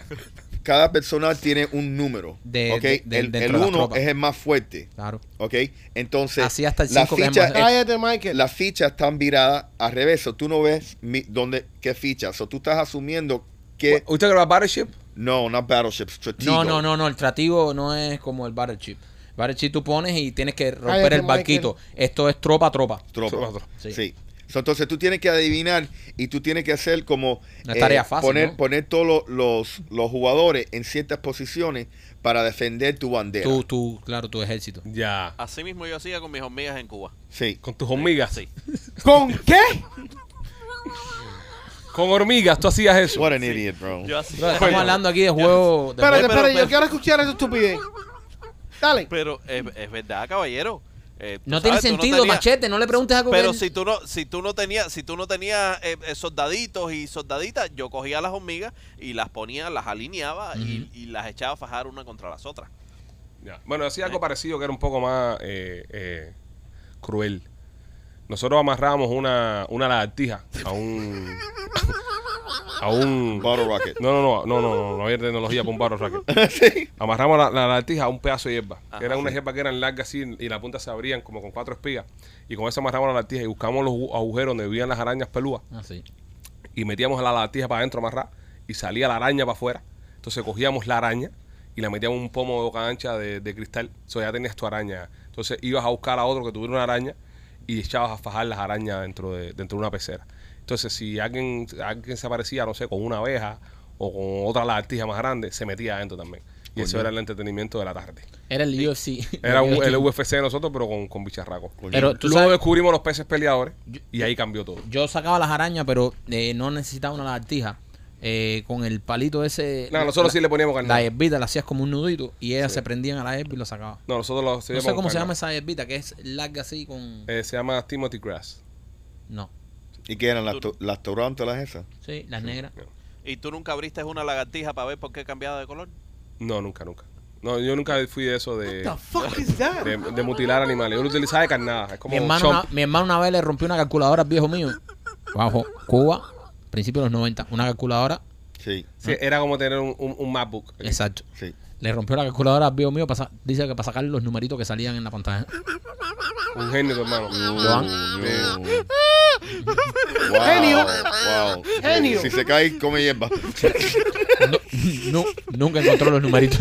cada personal tiene un número, De- ¿ok? de- de- el dentro el de las uno tropas. es el más fuerte, Claro. ¿ok? Entonces Así hasta el las cinco que es fichas, más- Michael. las fichas están viradas al revés, so tú no ves mi- dónde, qué fichas, o tú estás asumiendo que ¿Usted que Battleship? no, no battleship, Stratego. No, no, no, no. El tratigo no es como el Battleship. Battleship tú pones y tienes que romper el barquito. Esto es tropa tropa. tropa. Tropa, tropa. Sí. Sí. So, entonces tú tienes que adivinar y tú tienes que hacer como eh, es tarea fácil, poner, ¿no? poner todos los, los, los jugadores en ciertas posiciones para defender tu bandera. Tú, tú, claro, tu ejército. Ya. Así mismo yo hacía con mis hormigas en Cuba. Sí. Con tus hormigas. Sí. ¿Con qué? Con hormigas, tú hacías eso. What an idiot, bro. Yo hacía- Bro, estamos hablando aquí de juego. de Espérate, pero- espérate, yo quiero escuchar esa estupidez. Dale. Pero es, es verdad, caballero. Eh, No tiene sabes, sentido, tenías- machete. No le preguntes algo Pero que- si tú no, si tú no tenías, si tú no tenías eh, eh, soldaditos y soldaditas, yo cogía las hormigas y las ponía, las alineaba y, y las echaba a fajar una contra las otras. Ya. Bueno, hacía algo parecido que era un poco más eh, eh, cruel. Nosotros amarramos una, una lagartija a un. a un. Bottle rocket. No, no, no, no, no, no, no había tecnología para un barro racket. sí. Amarramos la, la lagartija a un pedazo de hierba. Ajá, que eran unas hierbas que eran largas así y la punta se abrían como con cuatro espigas. Y con eso amarramos la lagartija y buscamos los agu- agujeros donde vivían las arañas pelúas Ah, sí. y metíamos la lagartija para adentro amarrada y salía la araña para afuera. Entonces cogíamos la araña y la metíamos en un pomo de boca ancha de, de cristal. Eso ya tenías tu araña. Entonces ibas a buscar a otro que tuviera una araña y echabas a fajar las arañas dentro de, dentro de una pecera. Entonces si alguien, alguien se aparecía, no sé, con una abeja o con otra lagartija más grande, se metía adentro también. Y eso era el entretenimiento de la tarde. Era el UFC. Era un- el UFC de nosotros, pero con, con bicharracos. Pero tú Luego sabes, descubrimos los peces peleadores y ahí cambió todo. yo sacaba las arañas, pero eh, no necesitaba una lagartija. Eh, con el palito ese. No, nosotros sí le poníamos La carne. herbita la hacías como un nudito y ellas Sí. se prendían a la herba y lo sacaban. No, nosotros lo No sé cómo se llama esa herbita, que es larga así con. Eh, se llama Timothy Grass. No. ¿Y qué eran las, to- las esas? Sí, las negras. ¿Y tú nunca abriste una lagartija para ver por qué cambiaba de color? No, nunca, nunca. No, yo nunca fui de eso de, What the fuck is that? de, de mutilar animales. Yo lo utilizaba de carnada. Es como Mi hermano, una, mi hermano una vez le rompió una calculadora al viejo mío. Bajo Cuba, principio de los 90. Una calculadora. Sí, Sí, era como tener un, un, un MacBook. Exacto. sí. Le rompió la calculadora al mío. para dice que para sacar los numeritos que salían en la pantalla. Un genio, tu hermano. Wow, Genio. Wow. Genio. Si se cae, come hierba. No, nunca encontró los numeritos.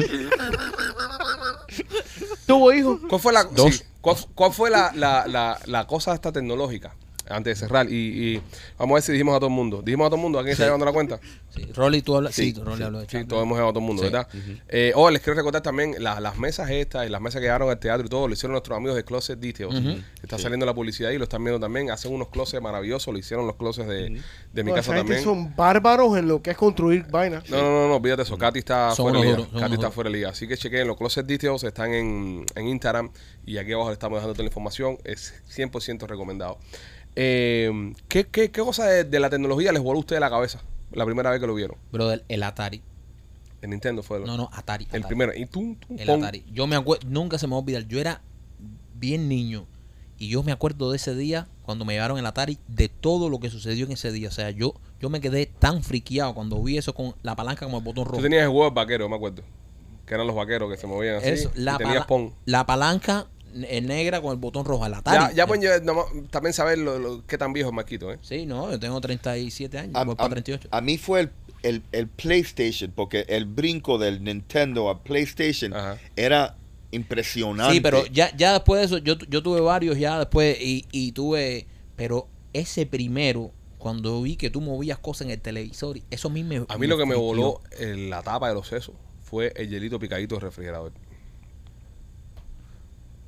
¿Tuvo hijo? ¿Cuál fue la, Dos. sí, ¿cuál, cuál fue la, la, la, la cosa esta tecnológica? Antes de cerrar. Y, y vamos a ver si dijimos a todo el mundo. ¿Dijimos a todo el mundo? ¿A quién está llevando la cuenta? Sí, Rolly, tú hablas. Sí, Sí, Rolly sí, habló de Sí, todos hemos llegado a todo el mundo, Sí. ¿verdad? Eh, oh, les quiero recordar también las, las mesas estas y las mesas que llegaron al teatro y todo, lo hicieron nuestros amigos de Closet Details. Ujú. Está saliendo la publicidad y lo están viendo también. Hacen unos closets maravillosos, lo hicieron los closets de, de mi No, casa esa gente también. son bárbaros en lo que es construir vainas. No, no, no, no, olvídate eso. Katy está Son fuera de liga. Katy está fuera de liga. Así que chequen los closet details, están en, en Instagram y aquí abajo le estamos dejando toda la información. Es 100% recomendado. Eh, ¿qué, qué, qué cosa de, de la tecnología les voló a ustedes la cabeza la primera vez que lo vieron? Brother, el Atari. En Nintendo fue el, No, no, Atari. el Atari. primero. Y tú, tú El pon- Atari. Yo me acuerdo, nunca se me va a olvidar. Yo era bien niño. Y yo me acuerdo de ese día, cuando me llevaron el Atari, de todo lo que sucedió en ese día. O sea, yo, yo me quedé tan friqueado cuando vi eso con la palanca como el botón Tú rojo. tenías el juego vaquero, me acuerdo. Que eran los vaqueros que se movían así. Eso, y tenías pala- pon. la palanca ne- negra con el botón rojo. El Atari. Ya, nomás- también saber lo, lo- qué tan viejo es Marquito, ¿eh? Sí, no, yo tengo 37 años. A, voy a- para 38. a mí fue el, el, el PlayStation, porque el brinco del Nintendo a PlayStation Ajá. era impresionante. Sí, pero ya, ya después de eso, yo, yo tuve varios ya después y, y tuve, pero ese primero, cuando vi que tú movías cosas en el televisor, eso a mí me... A mí lo que me voló en la tapa de los sesos fue el hielito picadito del refrigerador.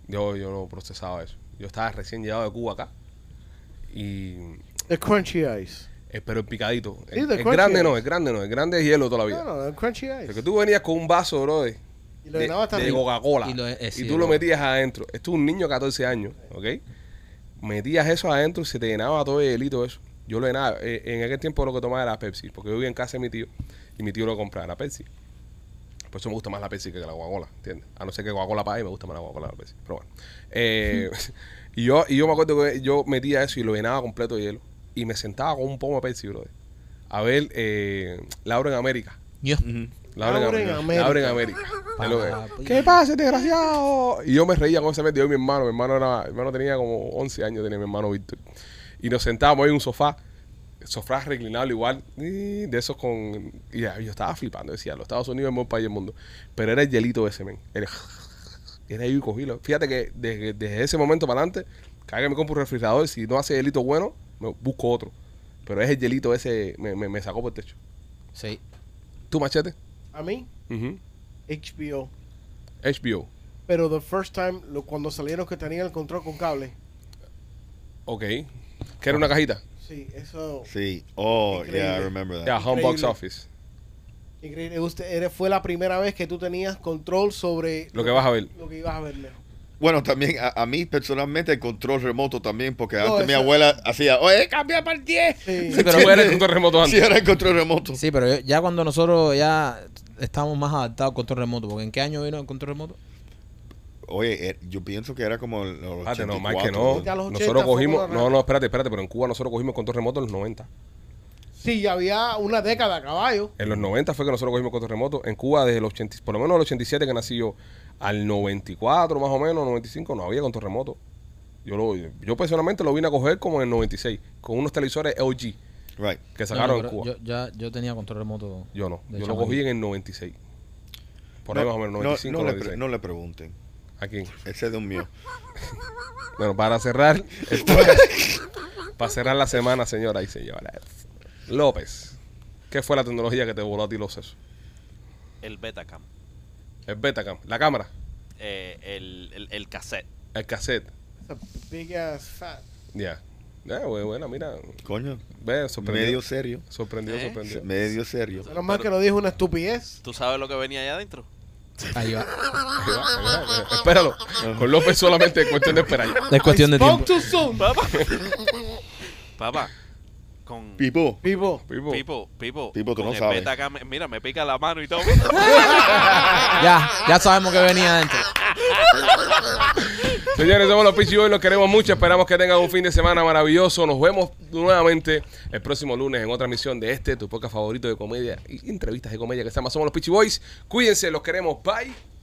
Yo, yo no procesaba eso. Yo estaba recién llegado de Cuba acá. Y. The crunchy ice. eh, pero el picadito. Sí, El, el grande no, el grande no. El grande es hielo toda la vida. No, no, the crunchy ice. Porque tú venías con un vaso, bro, de, Y lo de, de. Coca-Cola. Y Y, lo- eh, sí, tú lo- lo metías adentro. Esto es un niño de 14 años, ¿ok? Metías eso adentro y se te llenaba todo el hielito eso. Yo lo llenaba. Eh, en aquel tiempo lo que tomaba era Pepsi. Porque yo vivía en casa de mi tío. Y mi tío lo compraba, era Pepsi. Por eso me gusta más la Pepsi que la Coca-Cola, ¿entiendes? A no ser que Coca-Cola pague, me gusta más la Coca-Cola que la Pepsi. Pero bueno. Eh, y, yo, y yo me acuerdo que yo metía eso y lo llenaba completo de hielo. Y me sentaba con un pomo de Pepsi, brother. A ver eh, Laura en América. Yo. Ujú. Laura en Laura en América. América. Laura en América. Que-. ¿Qué pasa, desgraciado? Y yo me reía con ese medio. Yo y mi hermano, mi hermano, era, mi hermano tenía como 11 años, tenía mi hermano Víctor. Y nos sentábamos ahí en un sofá, sofá reclinable igual, y de esos con... Y ya, yo estaba flipando, decía, los Estados Unidos es el mejor país del mundo. Pero era el hielito de semen. Era, era ahí y cogílo. Fíjate que desde, desde ese momento para adelante, cada vez que me compro un refrigerador, si no hace hielito bueno, me busco otro. Pero es el hielito ese, me, me, me sacó por el techo. Sí. ¿Tú, machete? A mí. HBO. HBO. Pero the first time, lo- cuando salieron que tenían el control con cable. Ok. ¿Que era una cajita? Sí, eso. Sí. Oh, Increíble. yeah, I remember that. Ya, Home Box. Office. Increíble. Usted, era- fue la primera vez que tú tenías control sobre Lo que vas a ver. Lo que ibas a ver. Bueno, también a, a mí personalmente el control remoto también, porque No, antes mi abuela hacía, oye, cambia para el 10. Sí. Sí, pero Tú eres control remoto antes. Sí, era el control remoto. Sí, pero ya cuando nosotros ya estamos más adaptados al control remoto, porque ¿en qué año vino el control remoto? Oye, eh, yo pienso que era como el- los Espérate, no, 84, más que no. Ya los 80 Nosotros cogimos. No, no, espérate, espérate, pero en Cuba nosotros cogimos control remoto en los 90. Sí, ya había una década a caballo. En los 90 fue que nosotros cogimos control remoto. En Cuba, desde el 80, por lo menos el 87 que nací yo, al 94 más o menos, 95, no había control remoto. Yo, lo, yo personalmente lo vine a coger como en el 96, con unos televisores LG Right. que sacaron No, no, en Cuba. Yo, ya, yo tenía control remoto. Yo no, yo lo cogí en el 96. Por ahí No, más o menos, no- 95, no, le, 96. pre- no le pregunten. ¿A quién? Ese es de un mío. Bueno, para cerrar, para cerrar la semana, señora y señores. López, ¿qué fue la tecnología que te voló a ti los sesos? El Betacam. El Betacam, la cámara, Eh, el, el, el cassette. el cassette. Big ass fat. Ya. Ya, güey, bueno, mira, Coño, ve, medio serio. Sorprendió, ¿Eh? sorprendió. Medio serio. Menos mal que no dijo una estupidez. ¿Tú sabes lo que venía allá adentro? Ahí va. Ahí va, ahí va, Espéralo. Con López solamente es cuestión de esperar. Es cuestión de tiempo. too soon. Papá. Papá. Con Pipo. Pipo. Pipo. Pipo, Pipo. Pipo, tú con no sabes. Mira, me pica la mano y todo. Ya, ya sabemos que venía adentro. Señores, somos los Pichi Boys, los queremos mucho. Esperamos que tengan un fin de semana maravilloso. Nos vemos nuevamente el próximo lunes en otra emisión de este, tu podcast favorito de comedia y entrevistas de comedia que se llama Somos los Pichi Boys. Cuídense, los queremos. Bye.